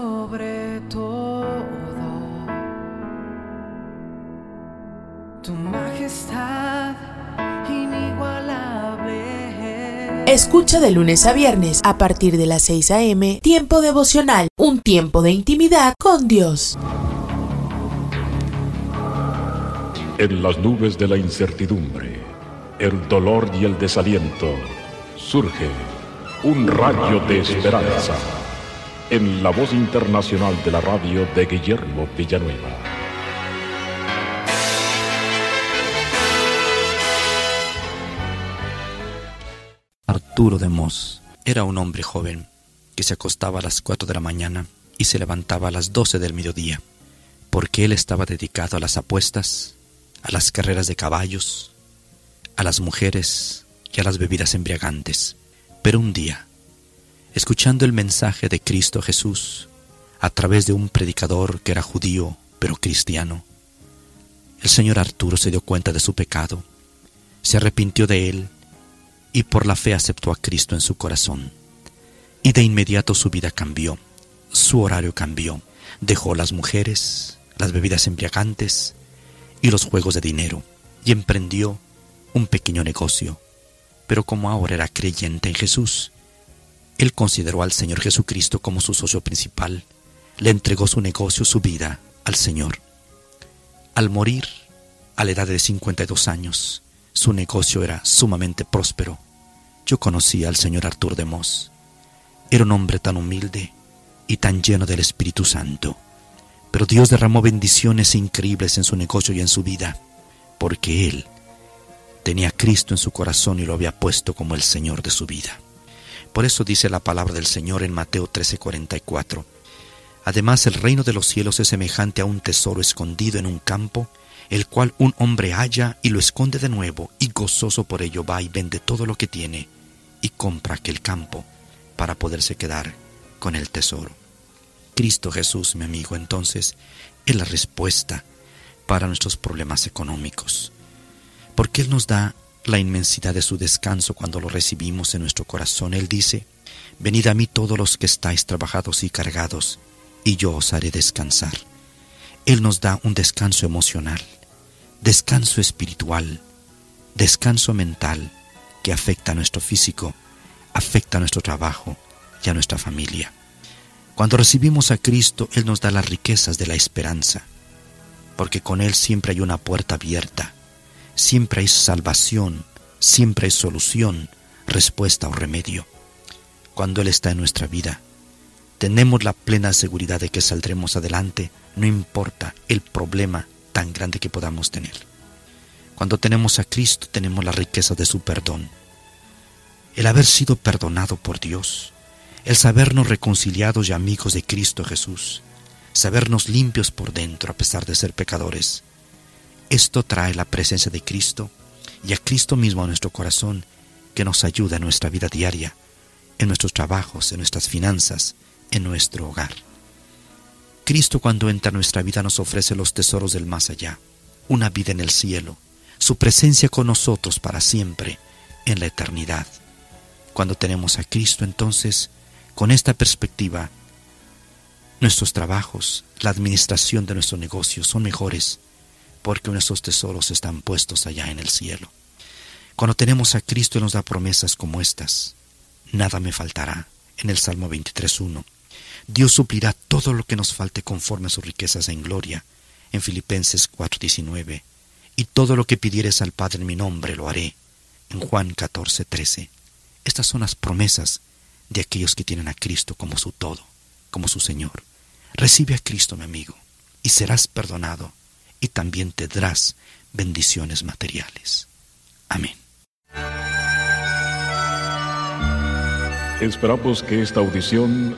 Escucha de lunes a viernes a partir de las 6 a.m. Tiempo devocional, un tiempo de intimidad con Dios. En las nubes de la incertidumbre, el dolor y el desaliento, surge un rayo de esperanza en la voz internacional de la radio de Guillermo Villanueva. Arturo de Mos era un hombre joven que se acostaba a las 4 de la mañana y se levantaba a las 12 del mediodía, porque él estaba dedicado a las apuestas, a las carreras de caballos, a las mujeres y a las bebidas embriagantes. Pero un día, escuchando el mensaje de Cristo Jesús a través de un predicador que era judío pero cristiano, el señor Arturo se dio cuenta de su pecado, se arrepintió de él y por la fe aceptó a Cristo en su corazón. Y de inmediato su vida cambió, su horario cambió, dejó las mujeres, las bebidas embriagantes y los juegos de dinero y emprendió un pequeño negocio pero como ahora era creyente en Jesús, él consideró al Señor Jesucristo como su socio principal, le entregó su negocio, su vida al Señor. Al morir, a la edad de 52 años, su negocio era sumamente próspero. Yo conocí al señor Artur de Moss. Era un hombre tan humilde y tan lleno del Espíritu Santo. Pero Dios derramó bendiciones increíbles en su negocio y en su vida, porque él tenía a Cristo en su corazón y lo había puesto como el Señor de su vida. Por eso dice la palabra del Señor en Mateo 13:44. Además el reino de los cielos es semejante a un tesoro escondido en un campo, el cual un hombre halla y lo esconde de nuevo, y gozoso por ello va y vende todo lo que tiene, y compra aquel campo para poderse quedar con el tesoro. Cristo Jesús, mi amigo, entonces, es la respuesta para nuestros problemas económicos porque Él nos da la inmensidad de su descanso cuando lo recibimos en nuestro corazón. Él dice, Venid a mí todos los que estáis trabajados y cargados, y yo os haré descansar. Él nos da un descanso emocional, descanso espiritual, descanso mental que afecta a nuestro físico, afecta a nuestro trabajo y a nuestra familia. Cuando recibimos a Cristo, Él nos da las riquezas de la esperanza, porque con Él siempre hay una puerta abierta siempre hay salvación, siempre hay solución, respuesta o remedio. Cuando Él está en nuestra vida, tenemos la plena seguridad de que saldremos adelante, no importa el problema tan grande que podamos tener. Cuando tenemos a Cristo, tenemos la riqueza de su perdón. el haber sido perdonado por Dios, el sabernos reconciliados y amigos de Cristo Jesús, sabernos limpios por dentro a pesar de ser pecadores. Esto trae la presencia de Cristo y a Cristo mismo a nuestro corazón que nos ayuda en nuestra vida diaria, en nuestros trabajos, en nuestras finanzas, en nuestro hogar. Cristo cuando entra a nuestra vida nos ofrece los tesoros del más allá, una vida en el cielo, su presencia con nosotros para siempre, en la eternidad. Cuando tenemos a Cristo entonces, con esta perspectiva, nuestros trabajos, la administración de nuestro negocio son mejores porque nuestros tesoros están puestos allá en el cielo. Cuando tenemos a Cristo Él nos da promesas como estas. Nada me faltará, en el Salmo 23.1. Dios suplirá todo lo que nos falte conforme a sus riquezas en gloria, en Filipenses 4.19. Y todo lo que pidieres al Padre en mi nombre lo haré, en Juan 14.13. Estas son las promesas de aquellos que tienen a Cristo como su todo, como su Señor. Recibe a Cristo, mi amigo, y serás perdonado, y también tendrás bendiciones materiales. Amén. Esperamos que esta audición,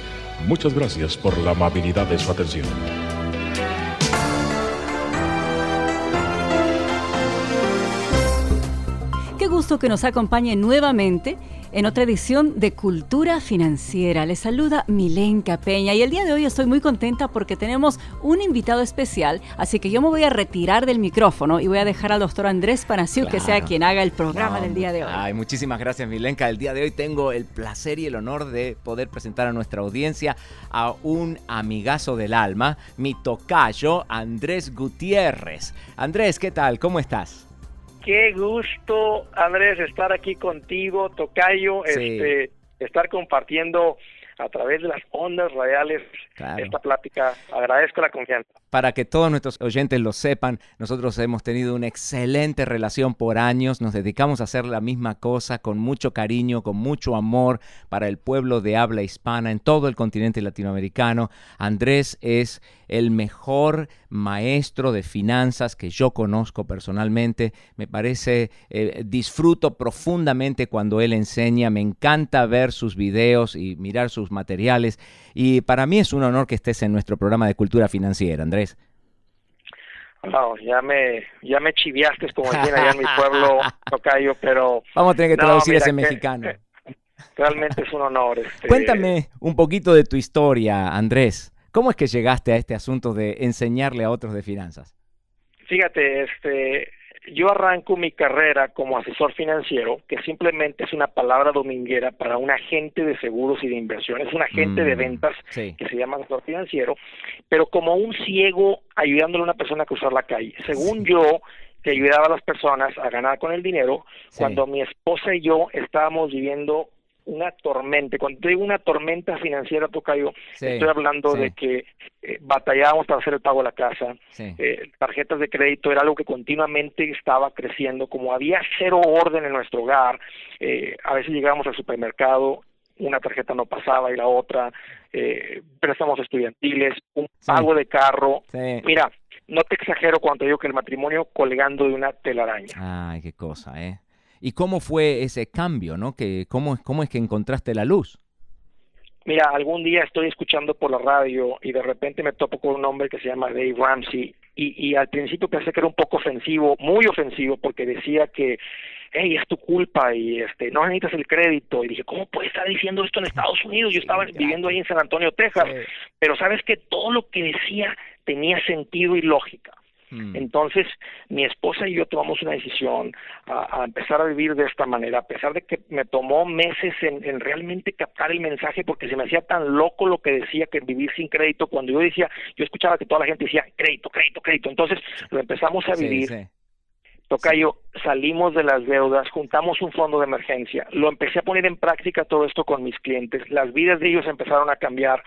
Muchas gracias por la amabilidad de su atención. Qué gusto que nos acompañe nuevamente en otra edición de Cultura Financiera. Les saluda Milenka Peña y el día de hoy estoy muy contenta porque tenemos un invitado especial, así que yo me voy a retirar del micrófono y voy a dejar al doctor Andrés Panaciu que sea quien haga el programa del día de hoy. Ay, muchísimas gracias Milenka. El día de hoy tengo el placer y el honor de poder presentar a nuestra audiencia a un amigazo del alma, mi tocayo Andrés Gutiérrez. Andrés, ¿qué tal? ¿Cómo estás? Qué gusto, Andrés, estar aquí contigo, Tocayo, este, estar compartiendo a través de las ondas radiales esta plática. Agradezco la confianza. Para que todos nuestros oyentes lo sepan, nosotros hemos tenido una excelente relación por años, nos dedicamos a hacer la misma cosa con mucho cariño, con mucho amor para el pueblo de habla hispana en todo el continente latinoamericano. Andrés es el mejor maestro de finanzas que yo conozco personalmente. Me parece, eh, disfruto profundamente cuando él enseña, me encanta ver sus videos y mirar sus materiales. Y para mí es un honor que estés en nuestro programa de cultura financiera, Andrés. No, ya me, ya me chiviaste, como dicen allá en mi pueblo, Tocayo, pero... Vamos a tener que traducir ese mexicano. Realmente es un honor. Este... Cuéntame un poquito de tu historia, Andrés. ¿Cómo es que llegaste a este asunto de enseñarle a otros de finanzas? Fíjate, este, yo arranco mi carrera como asesor financiero, que simplemente es una palabra dominguera para un agente de seguros y de inversiones, un agente de ventas que se llama asesor financiero, pero como un ciego ayudándole a una persona a cruzar la calle. Según yo, que ayudaba a las personas a ganar con el dinero, cuando mi esposa y yo estábamos viviendo una tormenta. Cuando digo una tormenta financiera, Tocayo, estoy hablando de que eh, batallábamos para hacer el pago de la casa, eh, tarjetas de crédito era algo que continuamente estaba creciendo, como había cero orden en nuestro hogar, eh, a veces llegábamos al supermercado, una tarjeta no pasaba y la otra, eh, préstamos estudiantiles, un pago de carro. Mira, no te exagero cuando digo que el matrimonio colgando de una telaraña. Ay, qué cosa, ¿eh? ¿Y cómo fue ese cambio, no? Que, ¿cómo, ¿Cómo es que encontraste la luz? Mira, algún día estoy escuchando por la radio y de repente me topo con un hombre que se llama Dave Ramsey y, y al principio pensé que era un poco ofensivo, muy ofensivo, porque decía que, hey, es tu culpa y este no necesitas el crédito. Y dije, ¿cómo puede estar diciendo esto en Estados Unidos? Yo estaba viviendo ahí en San Antonio, Texas. Pero sabes que todo lo que decía tenía sentido y lógica. Entonces, mi esposa y yo tomamos una decisión a, empezar a vivir de esta manera, a pesar de que me tomó meses en, realmente captar el mensaje porque se me hacía tan loco lo que decía que vivir sin crédito, cuando yo decía, yo escuchaba que toda la gente decía crédito, crédito, crédito, entonces lo empezamos a vivir. Tocayo, salimos de las deudas, juntamos un fondo de emergencia, lo empecé a poner en práctica todo esto con mis clientes, las vidas de ellos empezaron a cambiar,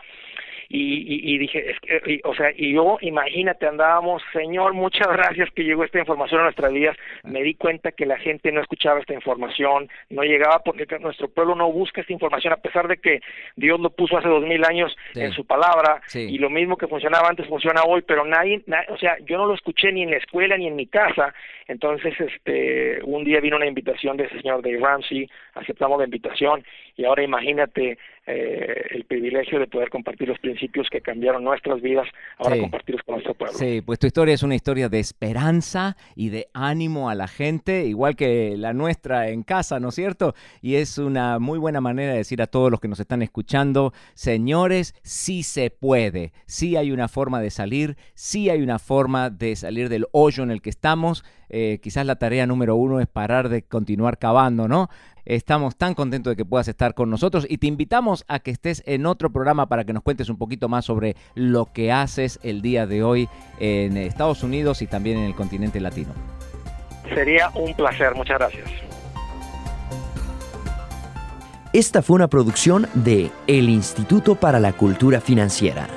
y, y, dije, es que, o sea, y yo, imagínate, andábamos, Señor, muchas gracias que llegó esta información a nuestras vidas. Me di cuenta que la gente no escuchaba esta información, no llegaba porque nuestro pueblo no busca esta información, a pesar de que Dios lo puso hace dos mil años en su palabra, y lo mismo que funcionaba antes funciona hoy, pero nadie, o sea, yo no lo escuché ni en la escuela ni en mi casa. Entonces, este, un día vino una invitación de ese señor Dave Ramsey, aceptamos la invitación, y ahora imagínate eh, el privilegio de poder compartir los principios que cambiaron nuestras vidas, ahora compartirlos con nuestro pueblo. Sí, pues tu historia es una historia de esperanza y de ánimo a la gente, igual que la nuestra en casa, ¿no es cierto? Y es una muy buena manera de decir a todos los que nos están escuchando, señores, sí se puede, sí hay una forma de salir, sí hay una forma de salir del hoyo en el que estamos. Eh, quizás la tarea número uno es parar de continuar cavando, ¿no? Estamos tan contentos de que puedas estar con nosotros y te invitamos a que estés en otro programa para que nos cuentes un poquito más sobre lo que haces el día de hoy en Estados Unidos y también en el continente latino. Sería un placer, muchas gracias. Esta fue una producción de El Instituto para la Cultura Financiera.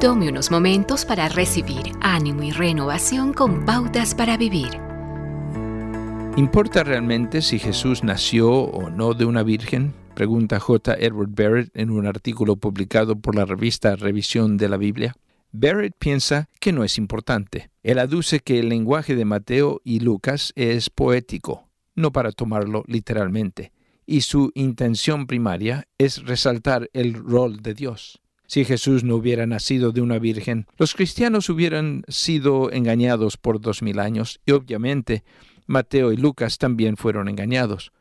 Tome unos momentos para recibir ánimo y renovación con pautas para vivir. ¿Importa realmente si Jesús nació o no de una virgen? Pregunta J. Edward Barrett en un artículo publicado por la revista Revisión de la Biblia. Barrett piensa que no es importante. Él aduce que el lenguaje de Mateo y Lucas es poético, no para tomarlo literalmente, y su intención primaria es resaltar el rol de Dios. Si Jesús no hubiera nacido de una virgen, los cristianos hubieran sido engañados por dos mil años y obviamente Mateo y Lucas también fueron engañados.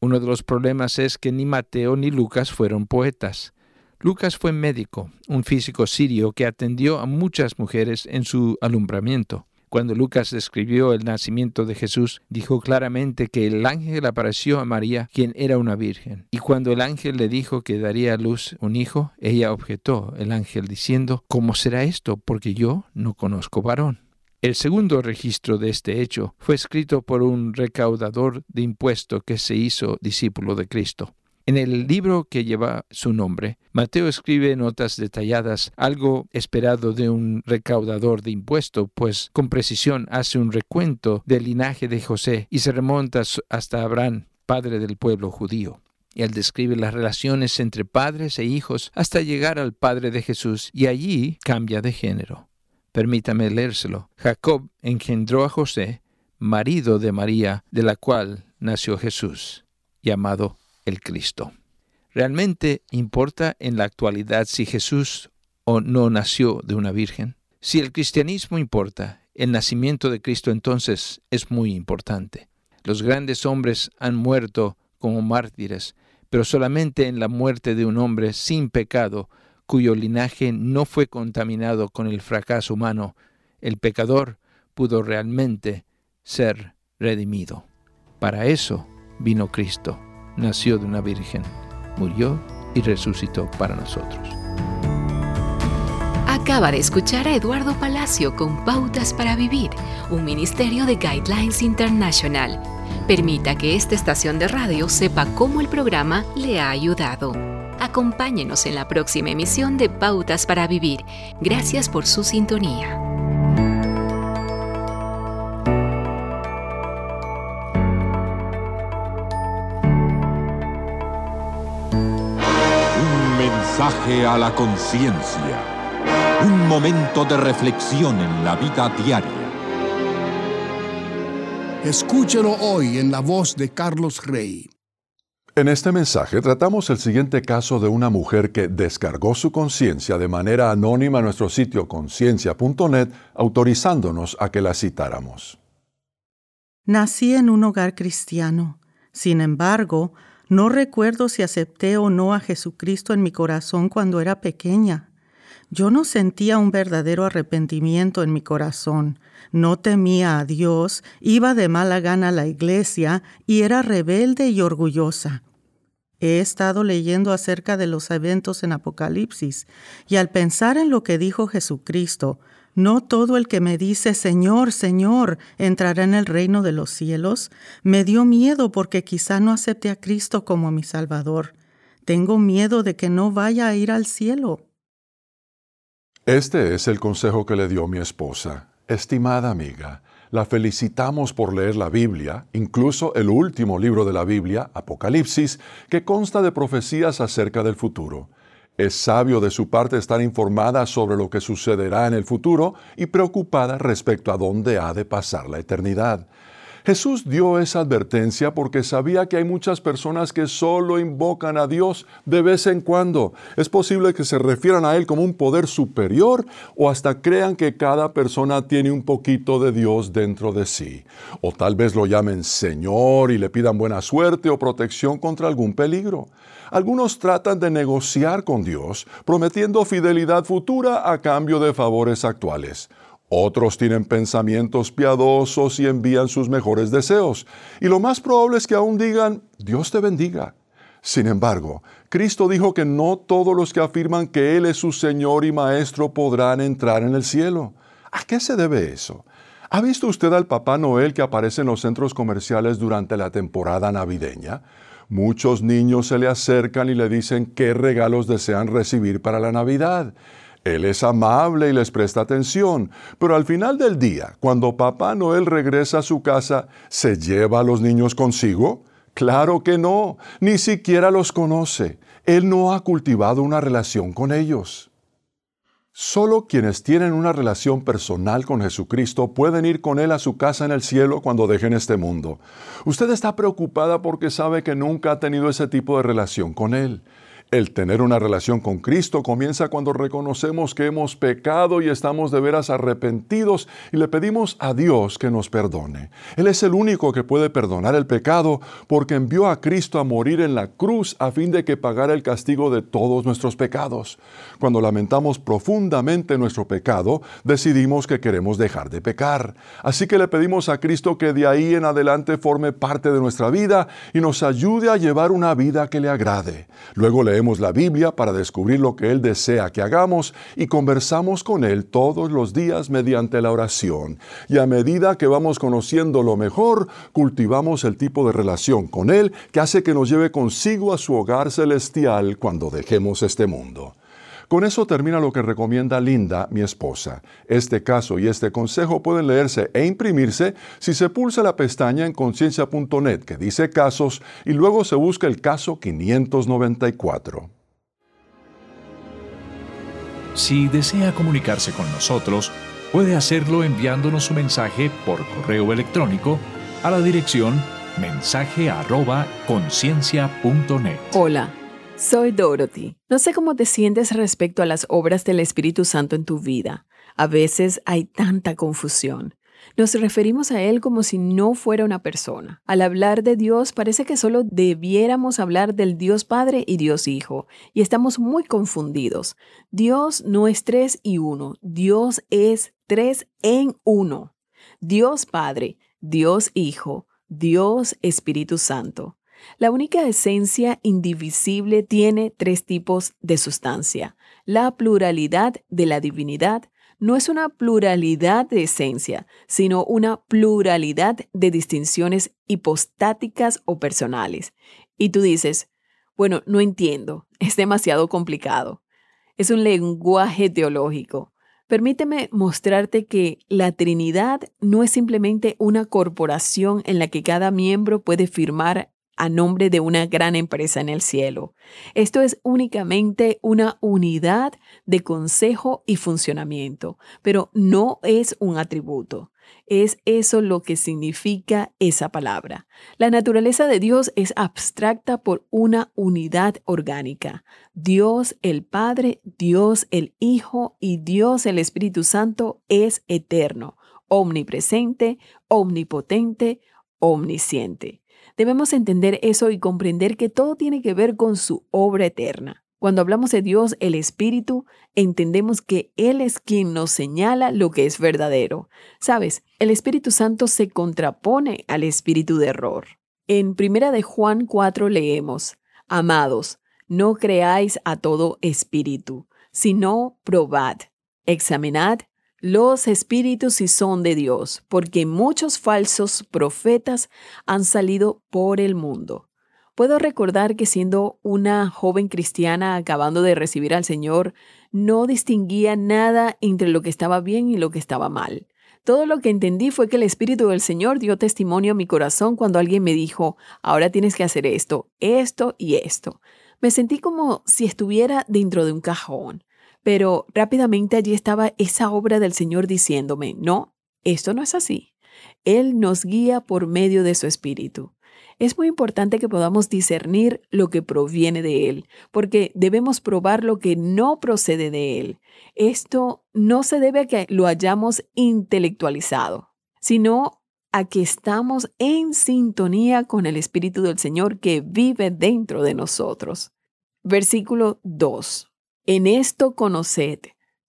Uno de los problemas es que ni Mateo ni Lucas fueron poetas. Lucas fue médico, un físico sirio que atendió a muchas mujeres en su alumbramiento. Cuando Lucas describió el nacimiento de Jesús, dijo claramente que el ángel apareció a María, quien era una virgen. Y cuando el ángel le dijo que daría a luz un hijo, ella objetó el ángel diciendo, ¿Cómo será esto? Porque yo no conozco varón. El segundo registro de este hecho fue escrito por un recaudador de impuesto que se hizo discípulo de Cristo. En el libro que lleva su nombre, Mateo escribe notas detalladas, algo esperado de un recaudador de impuesto, pues con precisión hace un recuento del linaje de José y se remonta hasta Abraham, padre del pueblo judío. Y él describe las relaciones entre padres e hijos hasta llegar al padre de Jesús y allí cambia de género. Permítame leérselo. Jacob engendró a José, marido de María, de la cual nació Jesús, llamado el Cristo. ¿Realmente importa en la actualidad si Jesús o no nació de una virgen? Si el cristianismo importa, el nacimiento de Cristo entonces es muy importante. Los grandes hombres han muerto como mártires, pero solamente en la muerte de un hombre sin pecado, cuyo linaje no fue contaminado con el fracaso humano, el pecador pudo realmente ser redimido. Para eso vino Cristo nació de una virgen, murió y resucitó para nosotros. Acaba de escuchar a Eduardo Palacio con Pautas para Vivir, un ministerio de Guidelines International. Permita que esta estación de radio sepa cómo el programa le ha ayudado. Acompáñenos en la próxima emisión de Pautas para Vivir. Gracias por su sintonía. A la conciencia. Un momento de reflexión en la vida diaria. Escúchelo hoy en la voz de Carlos Rey. En este mensaje tratamos el siguiente caso de una mujer que descargó su conciencia de manera anónima a nuestro sitio conciencia.net, autorizándonos a que la citáramos. Nací en un hogar cristiano. Sin embargo, no recuerdo si acepté o no a Jesucristo en mi corazón cuando era pequeña. Yo no sentía un verdadero arrepentimiento en mi corazón, no temía a Dios, iba de mala gana a la iglesia y era rebelde y orgullosa. He estado leyendo acerca de los eventos en Apocalipsis y al pensar en lo que dijo Jesucristo, no todo el que me dice Señor, Señor entrará en el reino de los cielos, me dio miedo porque quizá no acepte a Cristo como mi Salvador. Tengo miedo de que no vaya a ir al cielo. Este es el consejo que le dio mi esposa. Estimada amiga, la felicitamos por leer la Biblia, incluso el último libro de la Biblia, Apocalipsis, que consta de profecías acerca del futuro. Es sabio de su parte estar informada sobre lo que sucederá en el futuro y preocupada respecto a dónde ha de pasar la eternidad. Jesús dio esa advertencia porque sabía que hay muchas personas que solo invocan a Dios de vez en cuando. Es posible que se refieran a Él como un poder superior o hasta crean que cada persona tiene un poquito de Dios dentro de sí. O tal vez lo llamen Señor y le pidan buena suerte o protección contra algún peligro. Algunos tratan de negociar con Dios, prometiendo fidelidad futura a cambio de favores actuales. Otros tienen pensamientos piadosos y envían sus mejores deseos. Y lo más probable es que aún digan, Dios te bendiga. Sin embargo, Cristo dijo que no todos los que afirman que Él es su Señor y Maestro podrán entrar en el cielo. ¿A qué se debe eso? ¿Ha visto usted al Papá Noel que aparece en los centros comerciales durante la temporada navideña? Muchos niños se le acercan y le dicen qué regalos desean recibir para la Navidad. Él es amable y les presta atención, pero al final del día, cuando Papá Noel regresa a su casa, ¿se lleva a los niños consigo? Claro que no, ni siquiera los conoce. Él no ha cultivado una relación con ellos. Solo quienes tienen una relación personal con Jesucristo pueden ir con Él a su casa en el cielo cuando dejen este mundo. Usted está preocupada porque sabe que nunca ha tenido ese tipo de relación con Él. El tener una relación con Cristo comienza cuando reconocemos que hemos pecado y estamos de veras arrepentidos y le pedimos a Dios que nos perdone. Él es el único que puede perdonar el pecado porque envió a Cristo a morir en la cruz a fin de que pagara el castigo de todos nuestros pecados. Cuando lamentamos profundamente nuestro pecado, decidimos que queremos dejar de pecar. Así que le pedimos a Cristo que de ahí en adelante forme parte de nuestra vida y nos ayude a llevar una vida que le agrade. Luego leemos la Biblia para descubrir lo que Él desea que hagamos y conversamos con Él todos los días mediante la oración. Y a medida que vamos conociendo lo mejor, cultivamos el tipo de relación con Él que hace que nos lleve consigo a su hogar celestial cuando dejemos este mundo. Con eso termina lo que recomienda Linda, mi esposa. Este caso y este consejo pueden leerse e imprimirse si se pulsa la pestaña en conciencia.net que dice casos y luego se busca el caso 594. Si desea comunicarse con nosotros, puede hacerlo enviándonos su mensaje por correo electrónico a la dirección mensaje@conciencia.net. Hola soy Dorothy. No sé cómo te sientes respecto a las obras del Espíritu Santo en tu vida. A veces hay tanta confusión. Nos referimos a Él como si no fuera una persona. Al hablar de Dios parece que solo debiéramos hablar del Dios Padre y Dios Hijo, y estamos muy confundidos. Dios no es tres y uno, Dios es tres en uno. Dios Padre, Dios Hijo, Dios Espíritu Santo. La única esencia indivisible tiene tres tipos de sustancia. La pluralidad de la divinidad no es una pluralidad de esencia, sino una pluralidad de distinciones hipostáticas o personales. Y tú dices, bueno, no entiendo, es demasiado complicado. Es un lenguaje teológico. Permíteme mostrarte que la Trinidad no es simplemente una corporación en la que cada miembro puede firmar a nombre de una gran empresa en el cielo. Esto es únicamente una unidad de consejo y funcionamiento, pero no es un atributo. Es eso lo que significa esa palabra. La naturaleza de Dios es abstracta por una unidad orgánica. Dios el Padre, Dios el Hijo y Dios el Espíritu Santo es eterno, omnipresente, omnipotente, omnisciente. Debemos entender eso y comprender que todo tiene que ver con su obra eterna. Cuando hablamos de Dios, el Espíritu, entendemos que Él es quien nos señala lo que es verdadero. Sabes, el Espíritu Santo se contrapone al espíritu de error. En Primera de Juan 4 leemos, Amados, no creáis a todo espíritu, sino probad, examinad los espíritus si son de Dios, porque muchos falsos profetas han salido por el mundo. Puedo recordar que siendo una joven cristiana acabando de recibir al Señor, no distinguía nada entre lo que estaba bien y lo que estaba mal. Todo lo que entendí fue que el Espíritu del Señor dio testimonio a mi corazón cuando alguien me dijo, ahora tienes que hacer esto, esto y esto. Me sentí como si estuviera dentro de un cajón, pero rápidamente allí estaba esa obra del Señor diciéndome, no, esto no es así. Él nos guía por medio de su Espíritu. Es muy importante que podamos discernir lo que proviene de Él, porque debemos probar lo que no procede de Él. Esto no se debe a que lo hayamos intelectualizado, sino a que estamos en sintonía con el Espíritu del Señor que vive dentro de nosotros. Versículo 2. En esto conoced,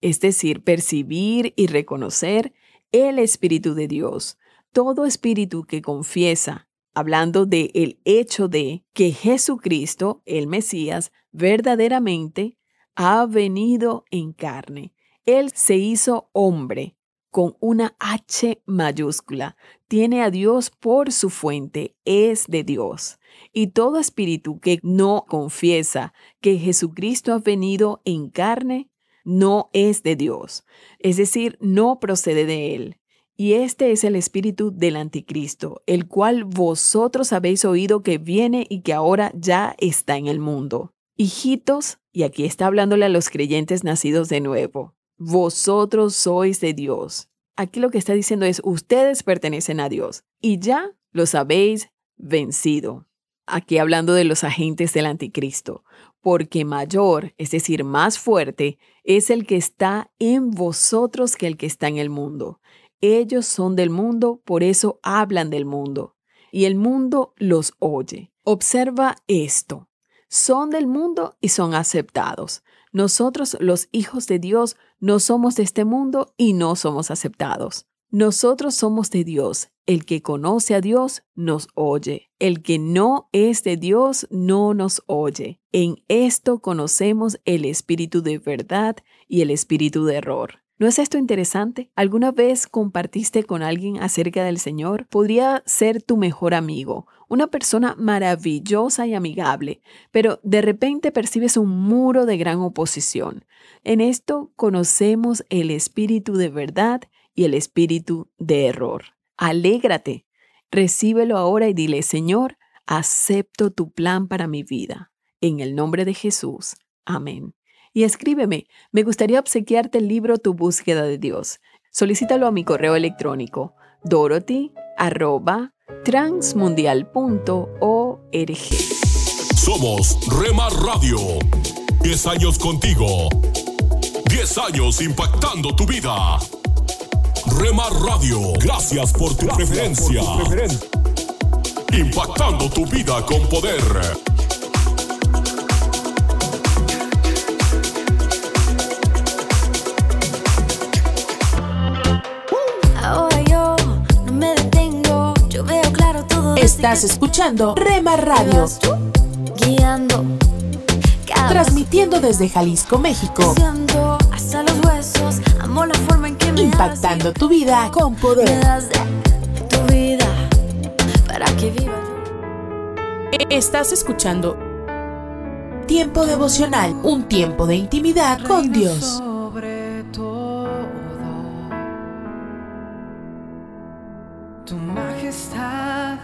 es decir, percibir y reconocer el Espíritu de Dios. Todo espíritu que confiesa hablando de el hecho de que Jesucristo, el Mesías, verdaderamente ha venido en carne. Él se hizo hombre con una H mayúscula. Tiene a Dios por su fuente, es de Dios. Y todo espíritu que no confiesa que Jesucristo ha venido en carne, no es de Dios. Es decir, no procede de Él. Y este es el espíritu del anticristo, el cual vosotros habéis oído que viene y que ahora ya está en el mundo. Hijitos, y aquí está hablándole a los creyentes nacidos de nuevo, vosotros sois de Dios. Aquí lo que está diciendo es, ustedes pertenecen a Dios y ya los habéis vencido. Aquí hablando de los agentes del anticristo, porque mayor, es decir, más fuerte, es el que está en vosotros que el que está en el mundo. Ellos son del mundo, por eso hablan del mundo. Y el mundo los oye. Observa esto. Son del mundo y son aceptados. Nosotros, los hijos de Dios, no somos de este mundo y no somos aceptados. Nosotros somos de Dios. El que conoce a Dios nos oye. El que no es de Dios no nos oye. En esto conocemos el espíritu de verdad y el espíritu de error. ¿No es esto interesante? ¿Alguna vez compartiste con alguien acerca del Señor? Podría ser tu mejor amigo, una persona maravillosa y amigable, pero de repente percibes un muro de gran oposición. En esto conocemos el espíritu de verdad y el espíritu de error. Alégrate, recíbelo ahora y dile, Señor, acepto tu plan para mi vida. En el nombre de Jesús. Amén y escríbeme. Me gustaría obsequiarte el libro Tu búsqueda de Dios. Solicítalo a mi correo electrónico dorothy@transmundial.org. Somos Remar Radio. 10 años contigo. 10 años impactando tu vida. Remar Radio, gracias por tu preferencia. Impactando tu vida con poder. Estás escuchando Rema Radio. Guiando. Transmitiendo desde Jalisco, México. Hasta los huesos. Amo la forma en que me Impactando tu vida con poder. Tu vida para que viva. Estás escuchando Tiempo devocional, un tiempo de intimidad con Dios. Sobre todo, tu majestad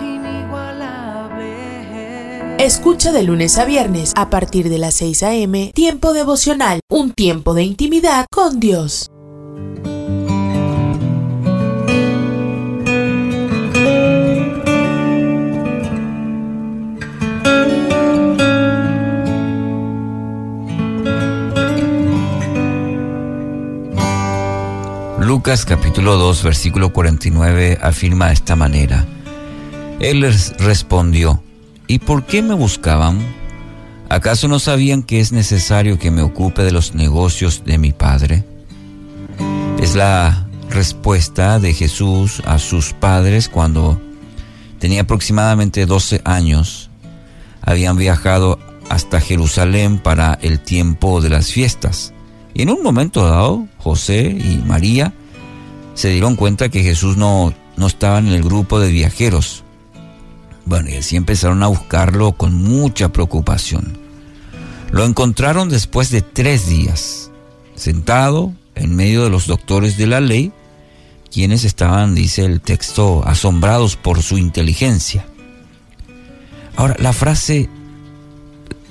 inigualable. Escucha de lunes a viernes a partir de las 6 a.m. Tiempo devocional, un tiempo de intimidad con Dios. Lucas capítulo 2 versículo 49 afirma de esta manera. Él les respondió, ¿y por qué me buscaban? ¿Acaso no sabían que es necesario que me ocupe de los negocios de mi Padre? Es la respuesta de Jesús a sus padres cuando tenía aproximadamente 12 años, habían viajado hasta Jerusalén para el tiempo de las fiestas. Y en un momento dado, José y María se dieron cuenta que Jesús no, no estaba en el grupo de viajeros. Bueno, y así empezaron a buscarlo con mucha preocupación. Lo encontraron después de tres días, sentado en medio de los doctores de la ley, quienes estaban, dice el texto, asombrados por su inteligencia. Ahora, la frase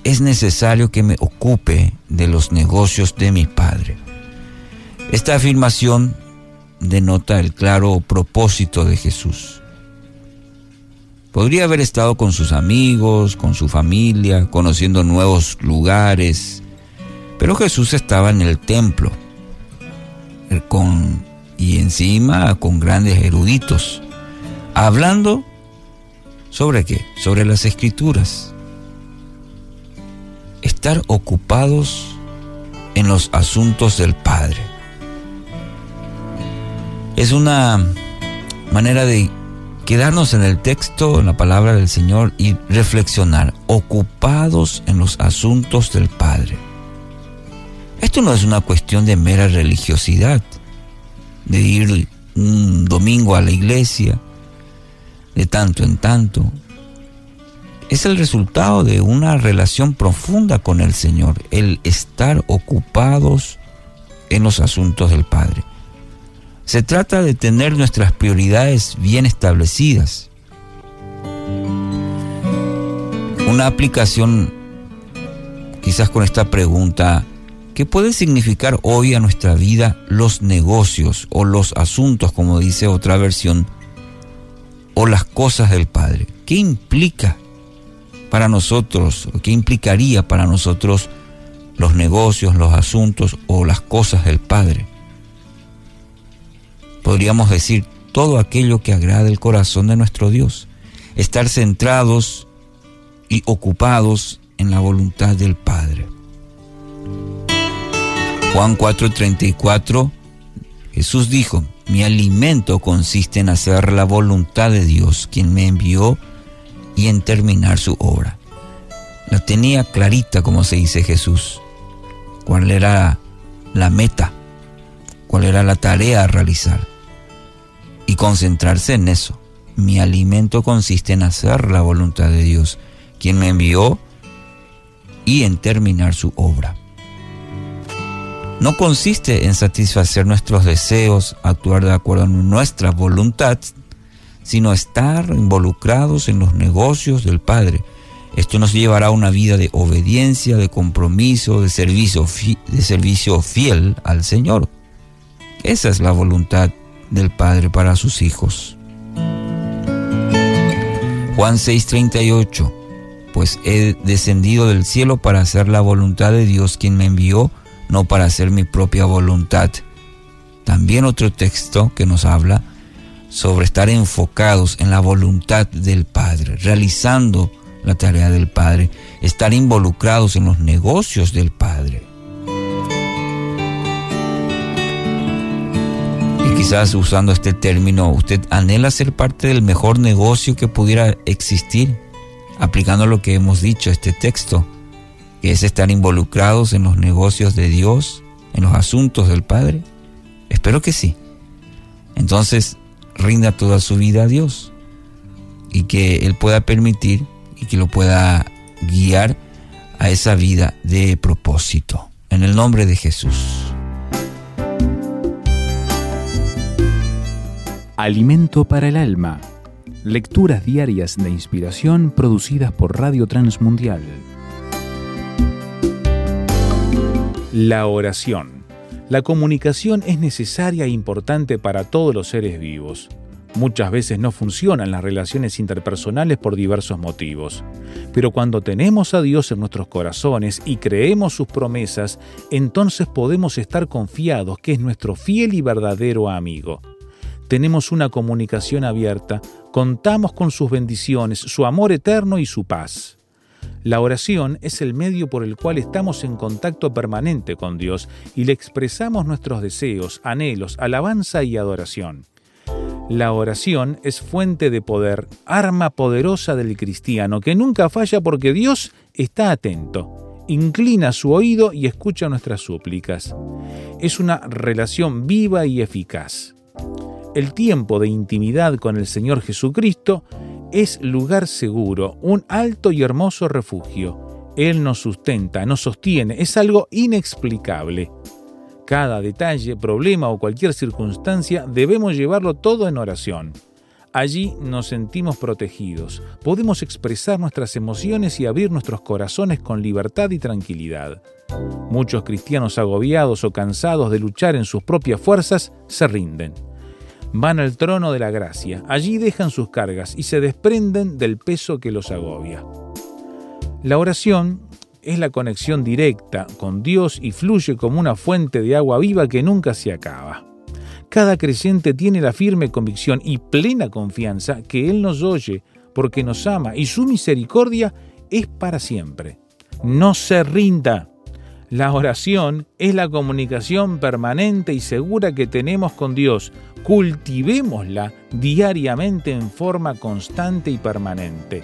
es necesario que me ocupe de los negocios de mi Padre. Esta afirmación denota el claro propósito de Jesús. Podría haber estado con sus amigos, con su familia, conociendo nuevos lugares, pero Jesús estaba en el templo con, y encima con grandes eruditos, hablando sobre qué, sobre las escrituras estar ocupados en los asuntos del Padre. Es una manera de quedarnos en el texto, en la palabra del Señor y reflexionar, ocupados en los asuntos del Padre. Esto no es una cuestión de mera religiosidad, de ir un domingo a la iglesia, de tanto en tanto, es el resultado de una relación profunda con el Señor, el estar ocupados en los asuntos del Padre. Se trata de tener nuestras prioridades bien establecidas. Una aplicación quizás con esta pregunta, ¿qué puede significar hoy a nuestra vida los negocios o los asuntos, como dice otra versión, o las cosas del Padre? ¿Qué implica para nosotros, qué implicaría para nosotros los negocios, los asuntos o las cosas del Padre. Podríamos decir todo aquello que agrada el corazón de nuestro Dios, estar centrados y ocupados en la voluntad del Padre. Juan 4:34, Jesús dijo, mi alimento consiste en hacer la voluntad de Dios, quien me envió y en terminar su obra. La tenía clarita, como se dice Jesús, cuál era la meta, cuál era la tarea a realizar y concentrarse en eso. Mi alimento consiste en hacer la voluntad de Dios, quien me envió, y en terminar su obra. No consiste en satisfacer nuestros deseos, actuar de acuerdo a nuestra voluntad, sino estar involucrados en los negocios del Padre. Esto nos llevará a una vida de obediencia, de compromiso, de servicio, de servicio fiel al Señor. Esa es la voluntad del Padre para sus hijos. Juan 6:38 Pues he descendido del cielo para hacer la voluntad de Dios quien me envió, no para hacer mi propia voluntad. También otro texto que nos habla sobre estar enfocados en la voluntad del Padre, realizando la tarea del Padre, estar involucrados en los negocios del Padre. Quizás usando este término, usted anhela ser parte del mejor negocio que pudiera existir, aplicando lo que hemos dicho, este texto, que es estar involucrados en los negocios de Dios, en los asuntos del Padre. Espero que sí. Entonces, rinda toda su vida a Dios y que Él pueda permitir y que lo pueda guiar a esa vida de propósito. En el nombre de Jesús. Alimento para el alma. Lecturas diarias de inspiración producidas por Radio Transmundial. La oración. La comunicación es necesaria e importante para todos los seres vivos. Muchas veces no funcionan las relaciones interpersonales por diversos motivos. Pero cuando tenemos a Dios en nuestros corazones y creemos sus promesas, entonces podemos estar confiados que es nuestro fiel y verdadero amigo. Tenemos una comunicación abierta, contamos con sus bendiciones, su amor eterno y su paz. La oración es el medio por el cual estamos en contacto permanente con Dios y le expresamos nuestros deseos, anhelos, alabanza y adoración. La oración es fuente de poder, arma poderosa del cristiano, que nunca falla porque Dios está atento, inclina su oído y escucha nuestras súplicas. Es una relación viva y eficaz. El tiempo de intimidad con el Señor Jesucristo es lugar seguro, un alto y hermoso refugio. Él nos sustenta, nos sostiene, es algo inexplicable. Cada detalle, problema o cualquier circunstancia debemos llevarlo todo en oración. Allí nos sentimos protegidos, podemos expresar nuestras emociones y abrir nuestros corazones con libertad y tranquilidad. Muchos cristianos agobiados o cansados de luchar en sus propias fuerzas se rinden. Van al trono de la gracia, allí dejan sus cargas y se desprenden del peso que los agobia. La oración es la conexión directa con Dios y fluye como una fuente de agua viva que nunca se acaba. Cada creyente tiene la firme convicción y plena confianza que Él nos oye porque nos ama y su misericordia es para siempre. No se rinda. La oración es la comunicación permanente y segura que tenemos con Dios. Cultivémosla diariamente en forma constante y permanente.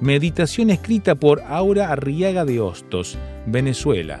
Meditación escrita por Aura Arriaga de Hostos, Venezuela.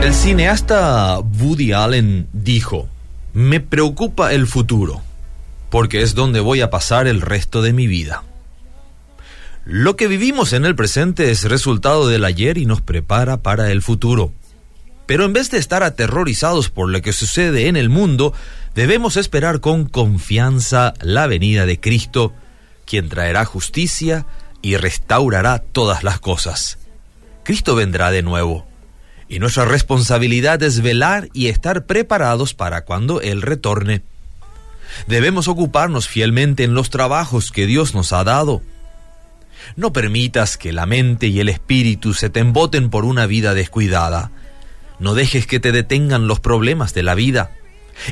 El cineasta Woody Allen dijo, me preocupa el futuro, porque es donde voy a pasar el resto de mi vida. Lo que vivimos en el presente es resultado del ayer y nos prepara para el futuro. Pero en vez de estar aterrorizados por lo que sucede en el mundo, debemos esperar con confianza la venida de Cristo, quien traerá justicia y restaurará todas las cosas. Cristo vendrá de nuevo y nuestra responsabilidad es velar y estar preparados para cuando Él retorne. Debemos ocuparnos fielmente en los trabajos que Dios nos ha dado. No permitas que la mente y el espíritu se te emboten por una vida descuidada. No dejes que te detengan los problemas de la vida.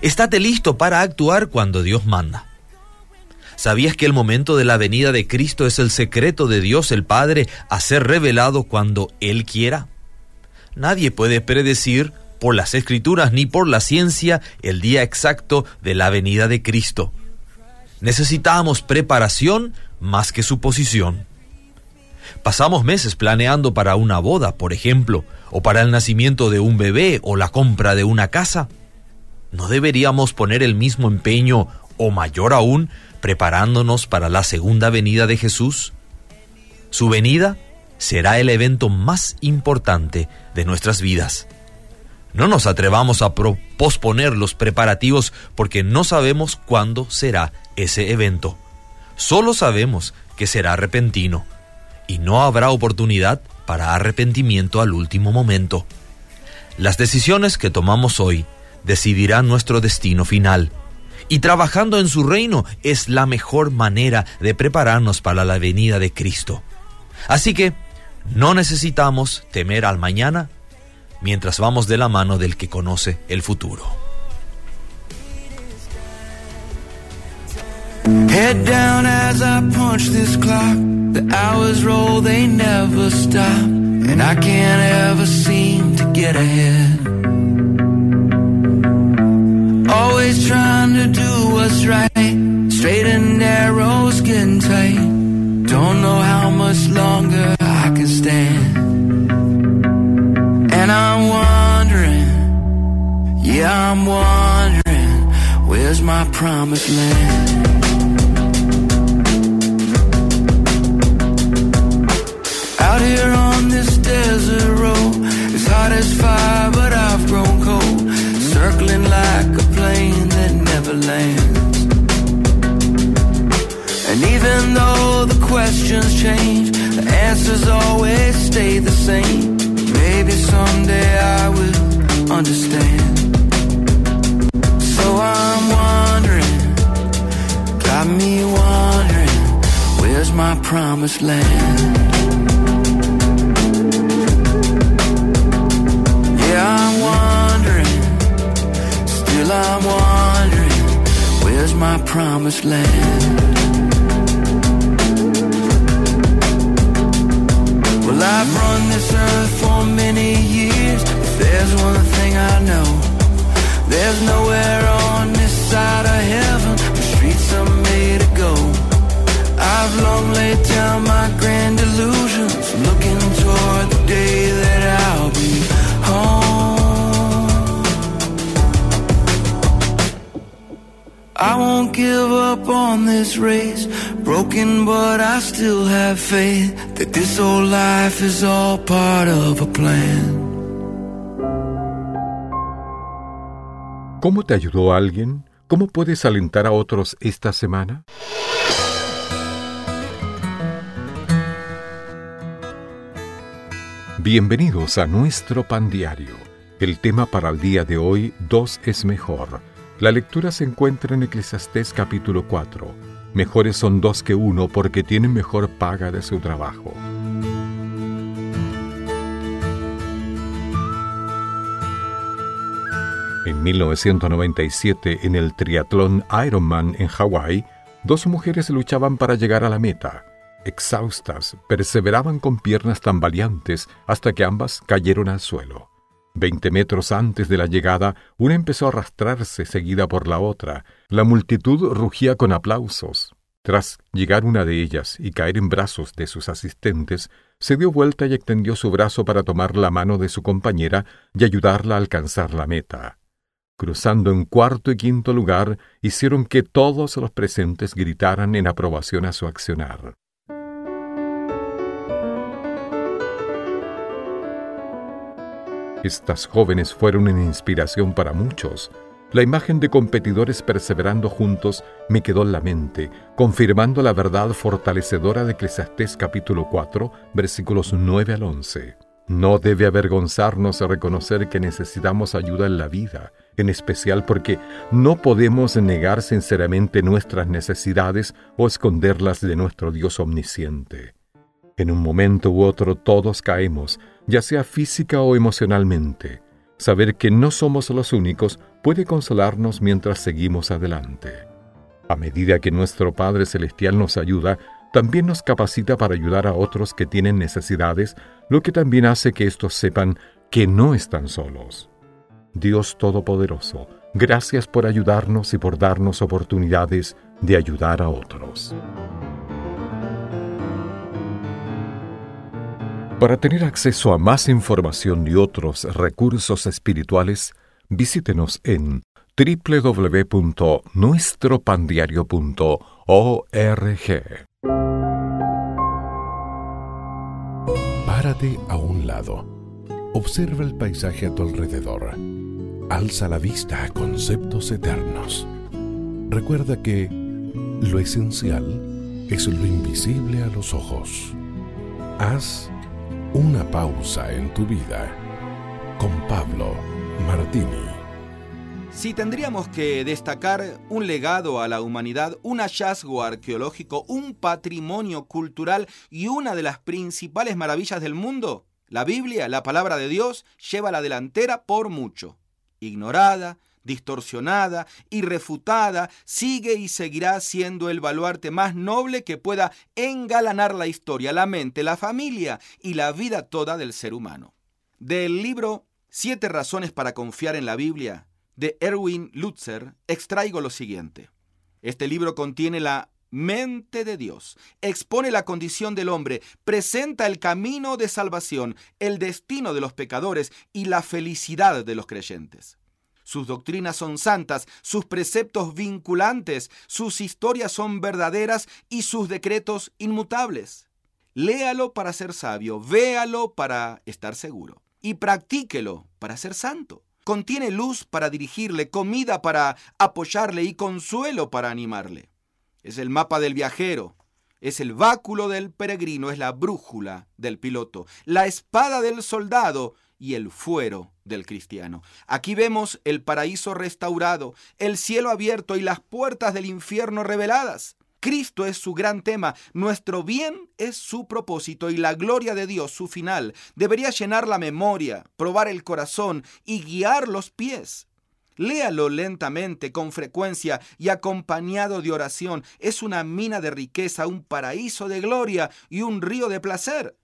Estate listo para actuar cuando Dios manda. ¿Sabías que el momento de la venida de Cristo es el secreto de Dios el Padre a ser revelado cuando Él quiera? Nadie puede predecir por las escrituras ni por la ciencia el día exacto de la venida de Cristo. Necesitamos preparación más que suposición. Pasamos meses planeando para una boda, por ejemplo, o para el nacimiento de un bebé o la compra de una casa. ¿No deberíamos poner el mismo empeño, o mayor aún, preparándonos para la segunda venida de Jesús? Su venida será el evento más importante de nuestras vidas. No nos atrevamos a posponer los preparativos porque no sabemos cuándo será ese evento. Solo sabemos que será repentino y no habrá oportunidad para arrepentimiento al último momento. Las decisiones que tomamos hoy decidirán nuestro destino final y trabajando en su reino es la mejor manera de prepararnos para la venida de Cristo. Así que no necesitamos temer al mañana mientras vamos de la mano del que conoce el futuro. Head down as I punch this clock. The hours roll, they never stop. And I can't ever seem to get ahead. Always trying to do what's right. Straight and narrow, skin tight. Don't know how much longer I can stand. And I'm wondering, yeah, I'm wondering, where's my promised land? Out here on this desert road, it's hot as fire, but I've grown cold. Circling like a plane that never lands. And even though questions change, the answers always stay the same. Maybe someday I will understand. So I'm wondering, got me wondering, where's my promised land? Yeah, I'm wondering, still I'm wondering, where's my promised land? I've run this earth for many years. If there's one thing I know, there's nowhere on this side of heaven where streets are made to go. I've long laid down my grand I won't give up on this race, broken, but I still have faith that this old life is all part of a plan. ¿Cómo te ayudó alguien? ¿Cómo puedes alentar a otros esta semana? Bienvenidos a nuestro pan diario. El tema para el día de hoy, dos es mejor. La lectura se encuentra en Eclesiastés capítulo 4. Mejores son dos que uno porque tienen mejor paga de su trabajo. En 1997, en el triatlón Ironman en Hawái, dos mujeres luchaban para llegar a la meta. Exhaustas, perseveraban con piernas tambaleantes hasta que ambas cayeron al suelo. Veinte metros antes de la llegada, una empezó a arrastrarse seguida por la otra. La multitud rugía con aplausos. Tras llegar una de ellas y caer en brazos de sus asistentes, se dio vuelta y extendió su brazo para tomar la mano de su compañera y ayudarla a alcanzar la meta. Cruzando en cuarto y quinto lugar, hicieron que todos los presentes gritaran en aprobación a su accionar. Estas jóvenes fueron una inspiración para muchos. La imagen de competidores perseverando juntos me quedó en la mente, confirmando la verdad fortalecedora de Eclesiastés capítulo 4, versículos 9 al 11. No debe avergonzarnos reconocer que necesitamos ayuda en la vida, en especial porque no podemos negar sinceramente nuestras necesidades o esconderlas de nuestro Dios omnisciente. En un momento u otro todos caemos, ya sea física o emocionalmente. Saber que no somos los únicos puede consolarnos mientras seguimos adelante. A medida que nuestro Padre Celestial nos ayuda, también nos capacita para ayudar a otros que tienen necesidades, lo que también hace que estos sepan que no están solos. Dios Todopoderoso, gracias por ayudarnos y por darnos oportunidades de ayudar a otros. Para tener acceso a más información y otros recursos espirituales, visítenos en www.nuestropandiario.org. Párate a un lado. Observa el paisaje a tu alrededor. Alza la vista a conceptos eternos. Recuerda que lo esencial es lo invisible a los ojos. Haz una pausa en tu vida con Pablo Martini. Si tendríamos que destacar un legado a la humanidad, un hallazgo arqueológico, un patrimonio cultural y una de las principales maravillas del mundo, la Biblia, la palabra de Dios, lleva la delantera por mucho. Ignorada, distorsionada, irrefutada, sigue y seguirá siendo el baluarte más noble que pueda engalanar la historia, la mente, la familia y la vida toda del ser humano. Del libro Siete razones para confiar en la Biblia, de Erwin Lutzer, extraigo lo siguiente. Este libro contiene la mente de Dios, expone la condición del hombre, presenta el camino de salvación, el destino de los pecadores y la felicidad de los creyentes. Sus doctrinas son santas, sus preceptos vinculantes, sus historias son verdaderas y sus decretos inmutables. Léalo para ser sabio, véalo para estar seguro y practíquelo para ser santo. Contiene luz para dirigirle, comida para apoyarle y consuelo para animarle. Es el mapa del viajero, es el báculo del peregrino, es la brújula del piloto, la espada del soldado y el fuero del cristiano. Aquí vemos el paraíso restaurado, el cielo abierto y las puertas del infierno reveladas. Cristo es su gran tema, nuestro bien es su propósito y la gloria de Dios su final. Debería llenar la memoria, probar el corazón y guiar los pies. Léalo lentamente, con frecuencia y acompañado de oración. Es una mina de riqueza, un paraíso de gloria y un río de placer.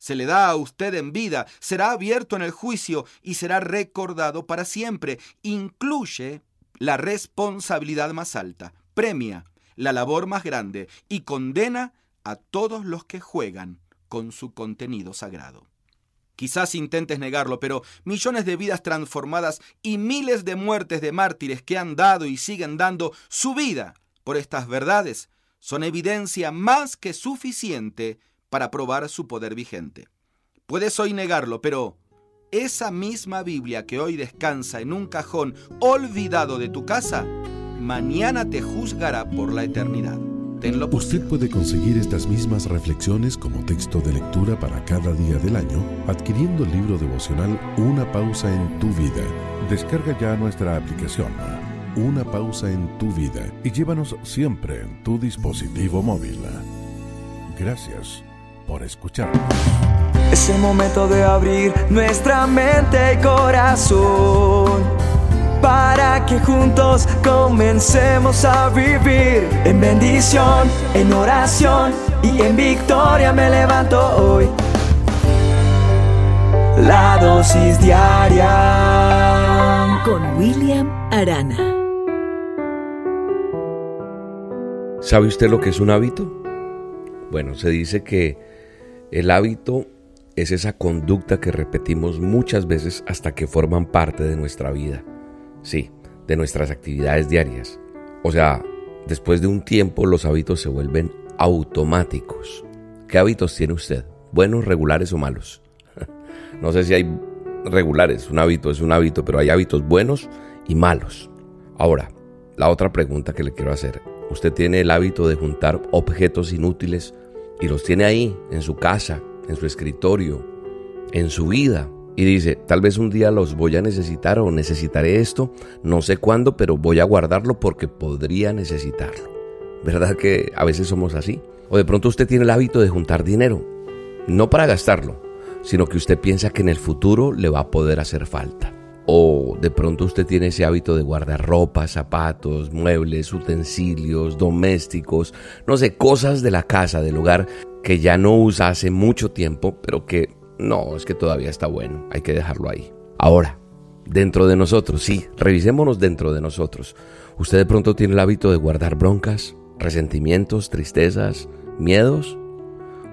Se le da a usted en vida, será abierto en el juicio y será recordado para siempre. Incluye la responsabilidad más alta, premia la labor más grande y condena a todos los que juegan con su contenido sagrado. Quizás intentes negarlo, pero millones de vidas transformadas y miles de muertes de mártires que han dado y siguen dando su vida por estas verdades son evidencia más que suficiente para probar su poder vigente. Puedes hoy negarlo, pero esa misma Biblia que hoy descansa en un cajón olvidado de tu casa, mañana te juzgará por la eternidad. Usted puede conseguir estas mismas reflexiones como texto de lectura para cada día del año adquiriendo el libro devocional Una pausa en tu vida. Descarga ya nuestra aplicación Una pausa en tu vida y llévanos siempre en tu dispositivo móvil. Gracias por escucharnos. Es el momento de abrir nuestra mente y corazón para que juntos comencemos a vivir en bendición, en oración y en victoria me levanto hoy. La dosis diaria con William Arana. ¿Sabe usted lo que es un hábito? Bueno, se dice que el hábito es esa conducta que repetimos muchas veces hasta que forman parte de nuestra vida. Sí, de nuestras actividades diarias. O sea, después de un tiempo los hábitos se vuelven automáticos. ¿Qué hábitos tiene usted? ¿Buenos, regulares o malos? no sé si hay regulares, un hábito es un hábito, pero hay hábitos buenos y malos. Ahora, la otra pregunta que le quiero hacer. ¿Usted tiene el hábito de juntar objetos inútiles y los tiene ahí, en su casa, en su escritorio, en su vida? y dice, tal vez un día los voy a necesitar o necesitaré esto, no sé cuándo, pero voy a guardarlo porque podría necesitarlo. ¿Verdad que a veces somos así? O de pronto usted tiene el hábito de juntar dinero, no para gastarlo, sino que usted piensa que en el futuro le va a poder hacer falta. O de pronto usted tiene ese hábito de guardar ropa, zapatos, muebles, utensilios, domésticos, no sé, cosas de la casa, del hogar que ya no usa hace mucho tiempo, pero que no, es que todavía está bueno, hay que dejarlo ahí. Ahora, dentro de nosotros, sí, revisémonos dentro de nosotros. ¿Usted de pronto tiene el hábito de guardar broncas, resentimientos, tristezas, miedos?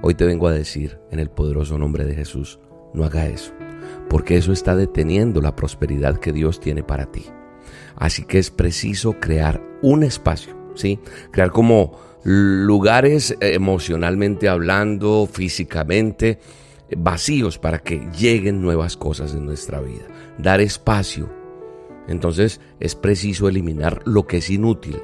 Hoy te vengo a decir, en el poderoso nombre de Jesús, no haga eso, porque eso está deteniendo la prosperidad que Dios tiene para ti. Así que es preciso crear un espacio, ¿sí? Crear como lugares emocionalmente hablando, físicamente, vacíos para que lleguen nuevas cosas en nuestra vida. Dar espacio. Entonces es preciso eliminar lo que es inútil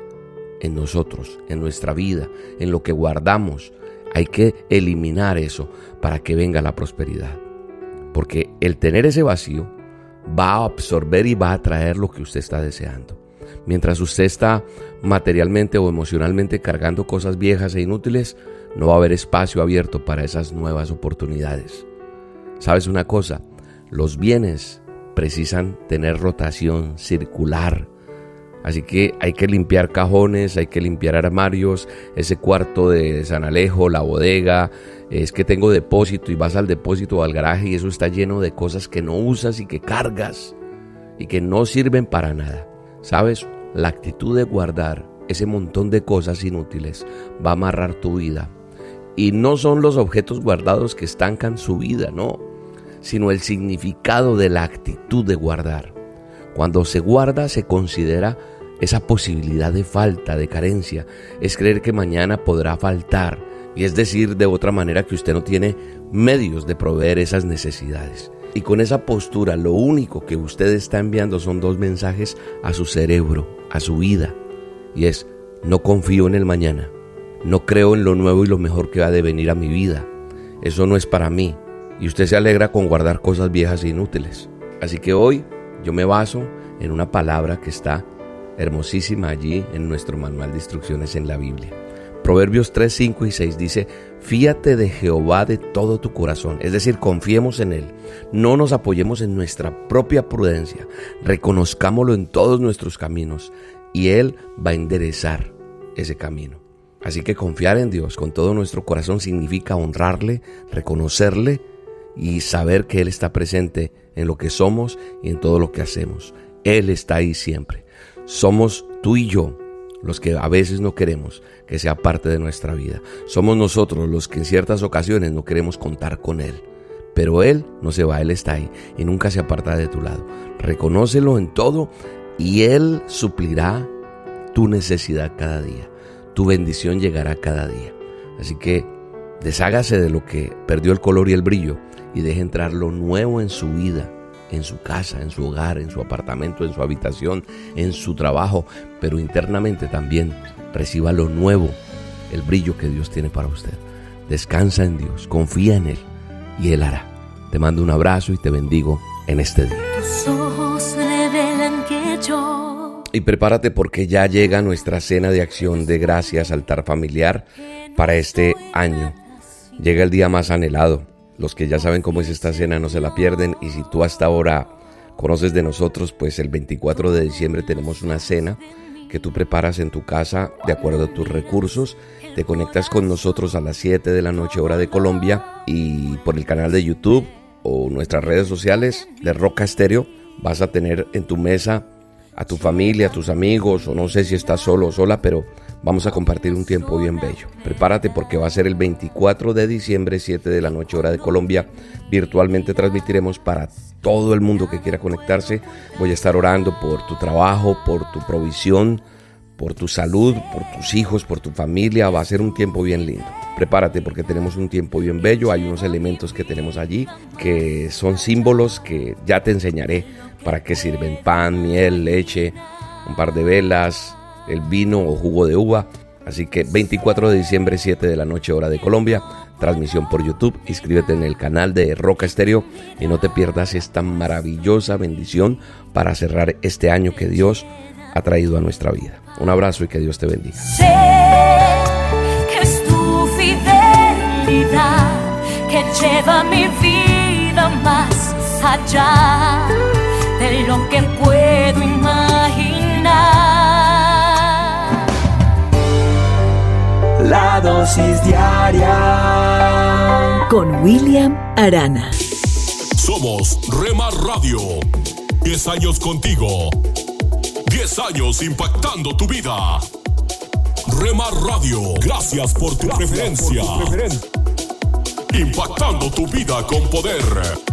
en nosotros, en nuestra vida, en lo que guardamos. Hay que eliminar eso para que venga la prosperidad. Porque el tener ese vacío va a absorber y va a traer lo que usted está deseando. Mientras usted está materialmente o emocionalmente cargando cosas viejas e inútiles, no va a haber espacio abierto para esas nuevas oportunidades. ¿Sabes una cosa? Los bienes precisan tener rotación circular. Así que hay que limpiar cajones, hay que limpiar armarios, ese cuarto de San Alejo, la bodega, es que tengo depósito y vas al depósito o al garaje y eso está lleno de cosas que no usas y que cargas y que no sirven para nada. ¿Sabes? La actitud de guardar ese montón de cosas inútiles va a amarrar tu vida y no son los objetos guardados que estancan su vida, no, sino el significado de la actitud de guardar. Cuando se guarda se considera esa posibilidad de falta, de carencia, es creer que mañana podrá faltar, y es decir, de otra manera que usted no tiene medios de proveer esas necesidades. Y con esa postura lo único que usted está enviando son dos mensajes a su cerebro, a su vida, y es, no confío en el mañana, No creo en lo nuevo y lo mejor que va a devenir a mi vida. Eso no es para mí. Y usted se alegra con guardar cosas viejas e inútiles. Así que hoy yo me baso en una palabra que está hermosísima allí en nuestro manual de instrucciones en la Biblia. Proverbios 3, 5 y 6 dice, fíate de Jehová de todo tu corazón, es decir, confiemos en Él, no nos apoyemos en nuestra propia prudencia, reconozcámoslo en todos nuestros caminos y Él va a enderezar ese camino. Así que confiar en Dios con todo nuestro corazón significa honrarle, reconocerle y saber que Él está presente en lo que somos y en todo lo que hacemos. Él está ahí siempre. Somos tú y yo los que a veces no queremos que sea parte de nuestra vida. Somos nosotros los que en ciertas ocasiones no queremos contar con Él. Pero Él no se va, Él está ahí y nunca se aparta de tu lado. Reconócelo en todo y Él suplirá tu necesidad cada día. Tu bendición llegará cada día. Así que deshágase de lo que perdió el color y el brillo y deje entrar lo nuevo en su vida en su casa, en su hogar, en su apartamento, en su habitación, en su trabajo, pero internamente también reciba lo nuevo, el brillo que Dios tiene para usted. Descansa en Dios, confía en Él y Él hará. Te mando un abrazo y te bendigo en este día. Y prepárate porque ya llega nuestra cena de acción de gracias altar familiar para este año. Llega el día más anhelado, los que ya saben cómo es esta cena no se la pierden y si tú hasta ahora conoces de nosotros, pues el 24 de diciembre tenemos una cena que tú preparas en tu casa de acuerdo a tus recursos. Te conectas con nosotros a las 7 de la noche hora de Colombia y por el canal de YouTube o nuestras redes sociales de Roca Estéreo vas a tener en tu mesa a tu familia, a tus amigos o no sé si estás solo o sola, pero vamos a compartir un tiempo bien bello. Prepárate porque va a ser el 24 de diciembre, 7 de la noche hora de Colombia. Virtualmente transmitiremos para todo el mundo que quiera conectarse. Voy a estar orando por tu trabajo, por tu provisión, por tu salud, por tus hijos, por tu familia. Va a ser un tiempo bien lindo. Prepárate porque tenemos un tiempo bien bello. Hay unos elementos que tenemos allí que son símbolos que ya te enseñaré para qué sirven pan, miel, leche, un par de velas, el vino o jugo de uva. Así que 24 de diciembre, 7 de la noche, hora de Colombia, transmisión por YouTube. Inscríbete en el canal de Roca Estéreo y no te pierdas esta maravillosa bendición para cerrar este año que Dios ha traído a nuestra vida. Un abrazo y que Dios te bendiga. Sé que es tu fidelidad que lleva mi vida más allá de lo que La dosis diaria con William Arana. Somos Rema Radio. 10 años contigo. 10 años impactando tu vida. Rema Radio, gracias por tu preferencia. Impactando tu vida con poder.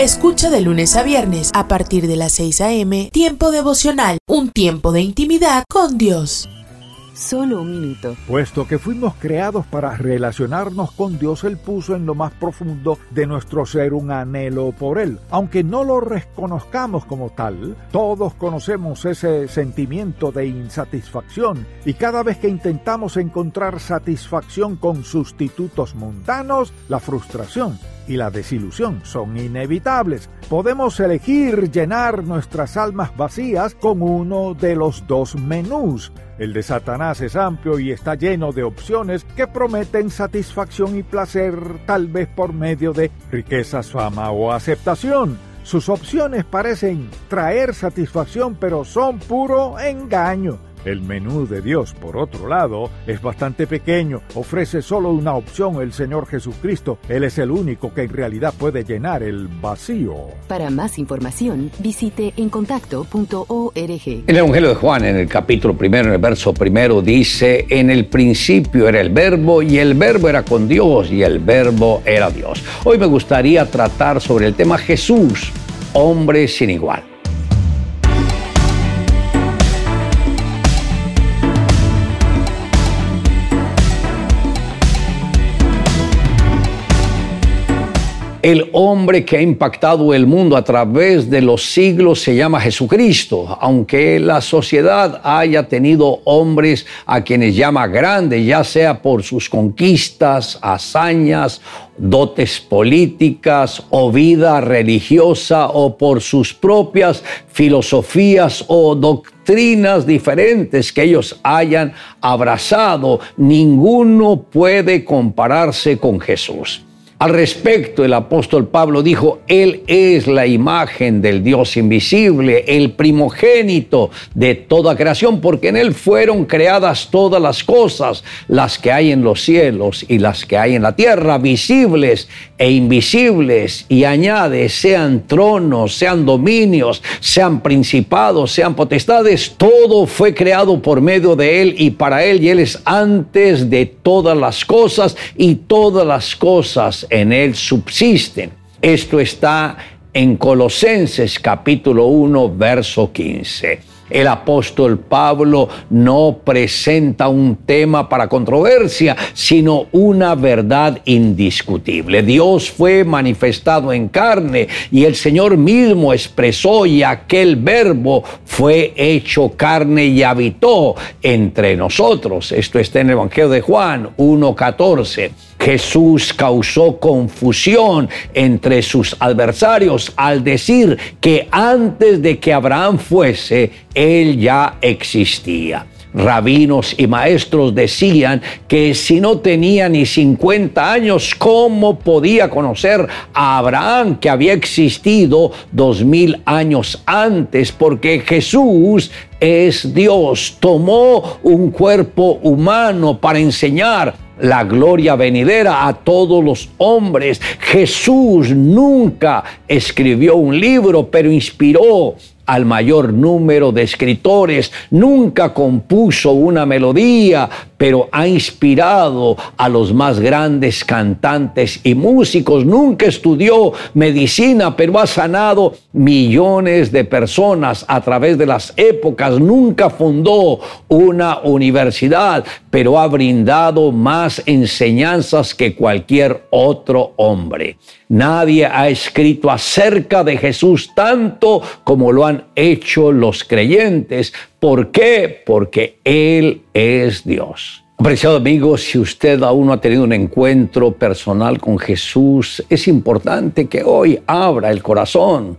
Escucha de lunes a viernes a partir de las 6 a.m. Tiempo devocional, un tiempo de intimidad con Dios. Solo un minuto. Puesto que fuimos creados para relacionarnos con Dios, Él puso en lo más profundo de nuestro ser un anhelo por Él. Aunque no lo reconozcamos como tal, todos conocemos ese sentimiento de insatisfacción y cada vez que intentamos encontrar satisfacción con sustitutos mundanos, la frustración y la desilusión son inevitables. Podemos elegir llenar nuestras almas vacías con uno de los dos menús. El de Satanás es amplio y está lleno de opciones que prometen satisfacción y placer tal vez por medio de riquezas, fama o aceptación. Sus opciones parecen traer satisfacción pero son puro engaño. El menú de Dios, por otro lado, es bastante pequeño, ofrece solo una opción el Señor Jesucristo. Él es el único que en realidad puede llenar el vacío. Para más información, visite encontacto.org. El Evangelio de Juan, en el capítulo primero, en el verso primero, dice, en el principio era el verbo y el verbo era con Dios y el verbo era Dios. Hoy me gustaría tratar sobre el tema Jesús, hombre sin igual. El hombre que ha impactado el mundo a través de los siglos se llama Jesucristo, aunque la sociedad haya tenido hombres a quienes llama grandes, ya sea por sus conquistas, hazañas, dotes políticas o vida religiosa o por sus propias filosofías o doctrinas diferentes que ellos hayan abrazado, ninguno puede compararse con Jesús. Al respecto, el apóstol Pablo dijo, Él es la imagen del Dios invisible, el primogénito de toda creación, porque en Él fueron creadas todas las cosas, las que hay en los cielos y las que hay en la tierra, visibles e invisibles, y añade, sean tronos, sean dominios, sean principados, sean potestades, todo fue creado por medio de Él y para Él, y Él es antes de todas las cosas, y todas las cosas en él subsisten. Esto está en Colosenses capítulo 1, verso 15 el apóstol Pablo no presenta un tema para controversia, sino una verdad indiscutible. Dios fue manifestado en carne y el Señor mismo expresó y aquel verbo fue hecho carne y habitó entre nosotros. Esto está en el Evangelio de Juan 1.14. Jesús causó confusión entre sus adversarios al decir que antes de que Abraham fuese, él ya existía. Rabinos y maestros decían que si no tenía ni 50 años, ¿cómo podía conocer a Abraham que había existido dos mil años antes? Porque Jesús es Dios, tomó un cuerpo humano para enseñar la gloria venidera a todos los hombres. Jesús nunca escribió un libro, pero inspiró al mayor número de escritores, nunca compuso una melodía, pero ha inspirado a los más grandes cantantes y músicos, nunca estudió medicina, pero ha sanado millones de personas a través de las épocas, nunca fundó una universidad, pero ha brindado más enseñanzas que cualquier otro hombre. Nadie ha escrito acerca de Jesús tanto como lo han hecho los creyentes. ¿Por qué? Porque Él es Dios. Apreciado amigo, si usted aún no ha tenido un encuentro personal con Jesús, es importante que hoy abra el corazón.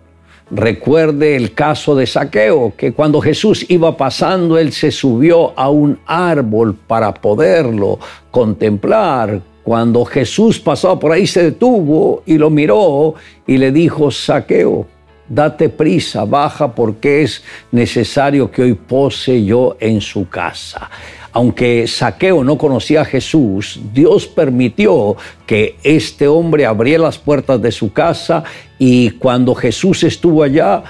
Recuerde el caso de Saqueo, que cuando Jesús iba pasando, él se subió a un árbol para poderlo contemplar. Cuando Jesús pasaba por ahí, se detuvo y lo miró y le dijo, Saqueo, date prisa, baja porque es necesario que hoy pose yo en su casa. Aunque Saqueo no conocía a Jesús, Dios permitió que este hombre abriera las puertas de su casa y cuando Jesús estuvo allá,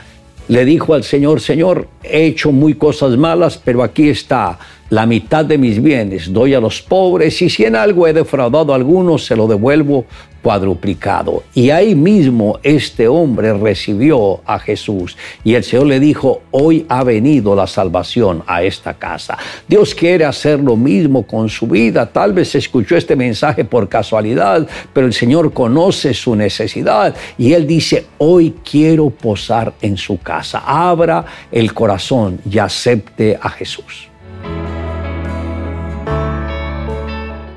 le dijo al Señor, Señor, he hecho muy cosas malas, pero aquí está la mitad de mis bienes, doy a los pobres y si en algo he defraudado a algunos, se lo devuelvo cuadruplicado. Y ahí mismo este hombre recibió a Jesús y el Señor le dijo, hoy ha venido la salvación a esta casa. Dios quiere hacer lo mismo con su vida. Tal vez escuchó este mensaje por casualidad, pero el Señor conoce su necesidad y Él dice, hoy quiero posar en su casa. Abra el corazón y acepte a Jesús.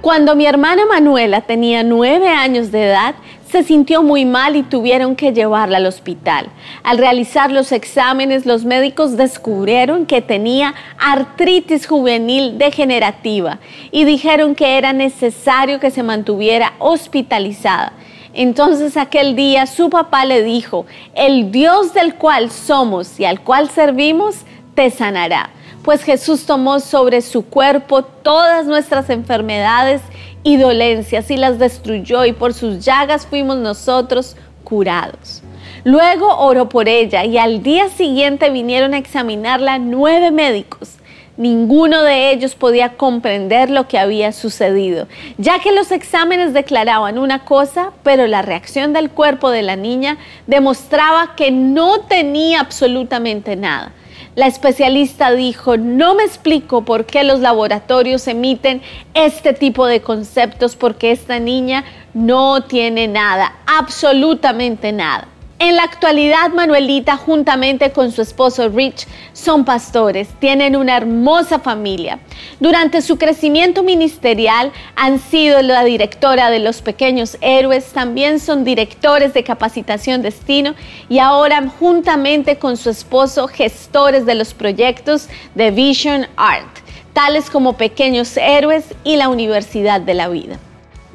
Cuando mi hermana Manuela tenía nueve años de edad, se sintió muy mal y tuvieron que llevarla al hospital. Al realizar los exámenes, los médicos descubrieron que tenía artritis juvenil degenerativa y dijeron que era necesario que se mantuviera hospitalizada. Entonces aquel día su papá le dijo, el Dios del cual somos y al cual servimos te sanará pues Jesús tomó sobre su cuerpo todas nuestras enfermedades y dolencias y las destruyó y por sus llagas fuimos nosotros curados. Luego oró por ella y al día siguiente vinieron a examinarla nueve médicos. Ninguno de ellos podía comprender lo que había sucedido, ya que los exámenes declaraban una cosa, pero la reacción del cuerpo de la niña demostraba que no tenía absolutamente nada. La especialista dijo, no me explico por qué los laboratorios emiten este tipo de conceptos porque esta niña no tiene nada, absolutamente nada. En la actualidad, Manuelita, juntamente con su esposo Rich, son pastores, tienen una hermosa familia. Durante su crecimiento ministerial han sido la directora de los pequeños héroes, también son directores de capacitación destino y ahora juntamente con su esposo gestores de los proyectos de Vision Art, tales como Pequeños Héroes y la Universidad de la Vida.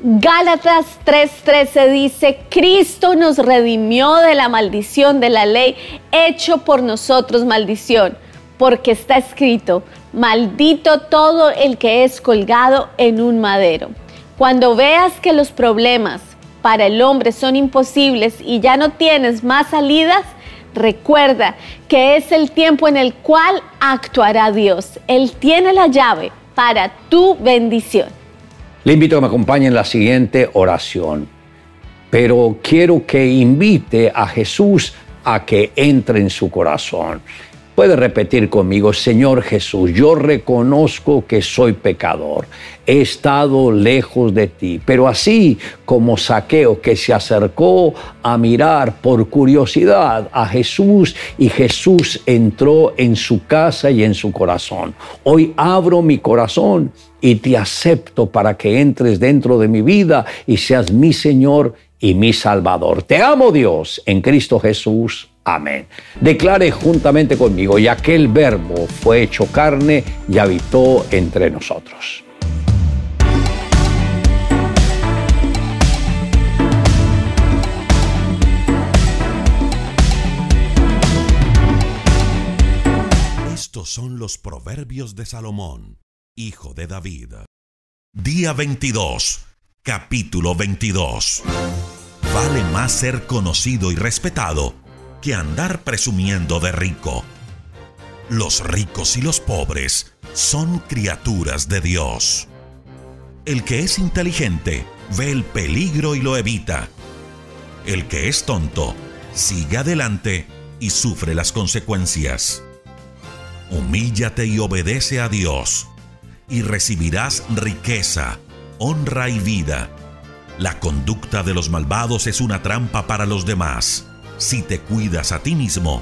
Gálatas 3:13 dice, Cristo nos redimió de la maldición de la ley, hecho por nosotros maldición, porque está escrito, maldito todo el que es colgado en un madero. Cuando veas que los problemas para el hombre son imposibles y ya no tienes más salidas, recuerda que es el tiempo en el cual actuará Dios. Él tiene la llave para tu bendición. Le invito a que me acompañe en la siguiente oración. Pero quiero que invite a Jesús a que entre en su corazón. Puede repetir conmigo, Señor Jesús, yo reconozco que soy pecador, he estado lejos de ti, pero así como Saqueo que se acercó a mirar por curiosidad a Jesús y Jesús entró en su casa y en su corazón. Hoy abro mi corazón y te acepto para que entres dentro de mi vida y seas mi Señor y mi Salvador. Te amo Dios en Cristo Jesús. Amén. Declare juntamente conmigo, y aquel verbo fue hecho carne y habitó entre nosotros. Estos son los proverbios de Salomón, hijo de David. Día 22, capítulo 22. Vale más ser conocido y respetado que andar presumiendo de rico. Los ricos y los pobres son criaturas de Dios. El que es inteligente ve el peligro y lo evita. El que es tonto sigue adelante y sufre las consecuencias. Humíllate y obedece a Dios, y recibirás riqueza, honra y vida. La conducta de los malvados es una trampa para los demás si te cuidas a ti mismo,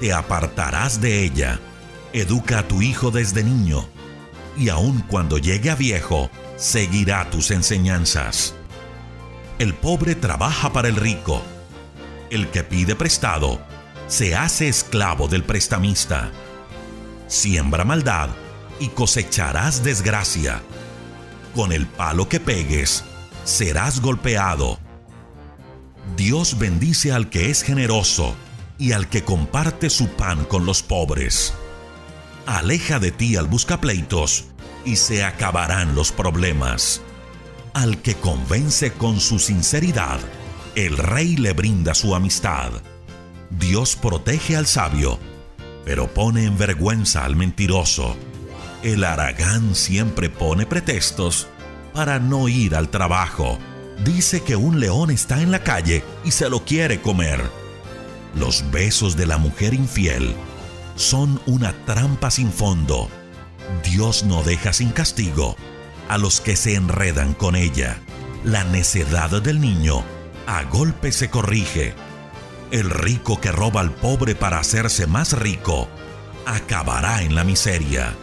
te apartarás de ella. Educa a tu hijo desde niño, y aun cuando llegue a viejo, seguirá tus enseñanzas. El pobre trabaja para el rico. El que pide prestado se hace esclavo del prestamista. Siembra maldad y cosecharás desgracia. Con el palo que pegues, serás golpeado Dios bendice al que es generoso y al que comparte su pan con los pobres. Aleja de ti al buscapleitos y se acabarán los problemas. Al que convence con su sinceridad, el rey le brinda su amistad. Dios protege al sabio, pero pone en vergüenza al mentiroso. El aragán siempre pone pretextos para no ir al trabajo dice que un león está en la calle y se lo quiere comer. Los besos de la mujer infiel son una trampa sin fondo. Dios no deja sin castigo a los que se enredan con ella. La necedad del niño a golpe se corrige. El rico que roba al pobre para hacerse más rico acabará en la miseria.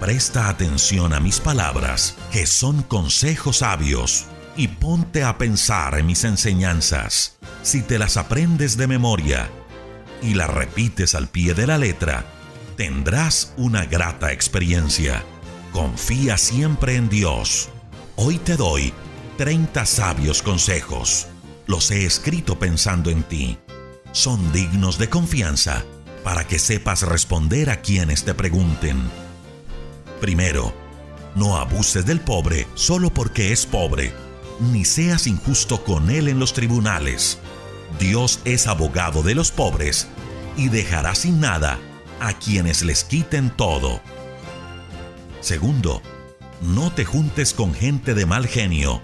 Presta atención a mis palabras, que son consejos sabios y ponte a pensar en mis enseñanzas. Si te las aprendes de memoria y las repites al pie de la letra, tendrás una grata experiencia. Confía siempre en Dios. Hoy te doy 30 sabios consejos. Los he escrito pensando en ti. Son dignos de confianza para que sepas responder a quienes te pregunten. Primero, no abuses del pobre solo porque es pobre, ni seas injusto con él en los tribunales. Dios es abogado de los pobres y dejará sin nada a quienes les quiten todo. Segundo, no te juntes con gente de mal genio,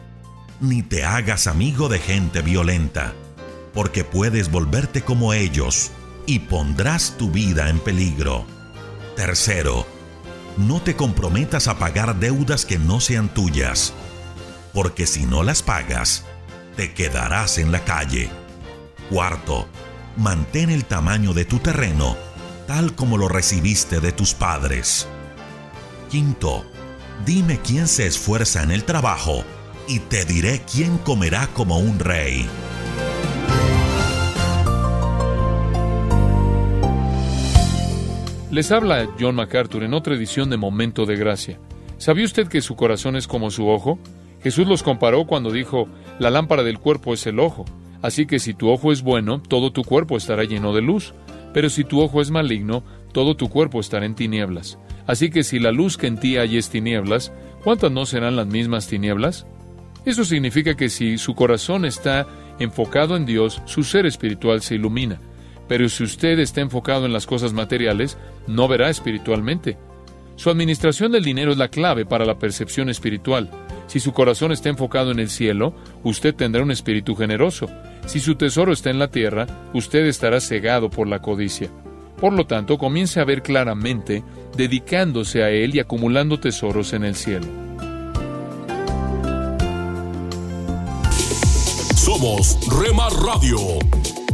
ni te hagas amigo de gente violenta, porque puedes volverte como ellos y pondrás tu vida en peligro. Tercero, no te comprometas a pagar deudas que no sean tuyas, porque si no las pagas, te quedarás en la calle. Cuarto, mantén el tamaño de tu terreno tal como lo recibiste de tus padres. Quinto, dime quién se esfuerza en el trabajo y te diré quién comerá como un rey. Les habla John MacArthur en otra edición de Momento de Gracia. ¿Sabía usted que su corazón es como su ojo? Jesús los comparó cuando dijo, la lámpara del cuerpo es el ojo. Así que si tu ojo es bueno, todo tu cuerpo estará lleno de luz. Pero si tu ojo es maligno, todo tu cuerpo estará en tinieblas. Así que si la luz que en ti hay es tinieblas, ¿cuántas no serán las mismas tinieblas? Eso significa que si su corazón está enfocado en Dios, su ser espiritual se ilumina. Pero si usted está enfocado en las cosas materiales, no verá espiritualmente. Su administración del dinero es la clave para la percepción espiritual. Si su corazón está enfocado en el cielo, usted tendrá un espíritu generoso. Si su tesoro está en la tierra, usted estará cegado por la codicia. Por lo tanto, comience a ver claramente, dedicándose a Él y acumulando tesoros en el cielo. Somos Remar Radio.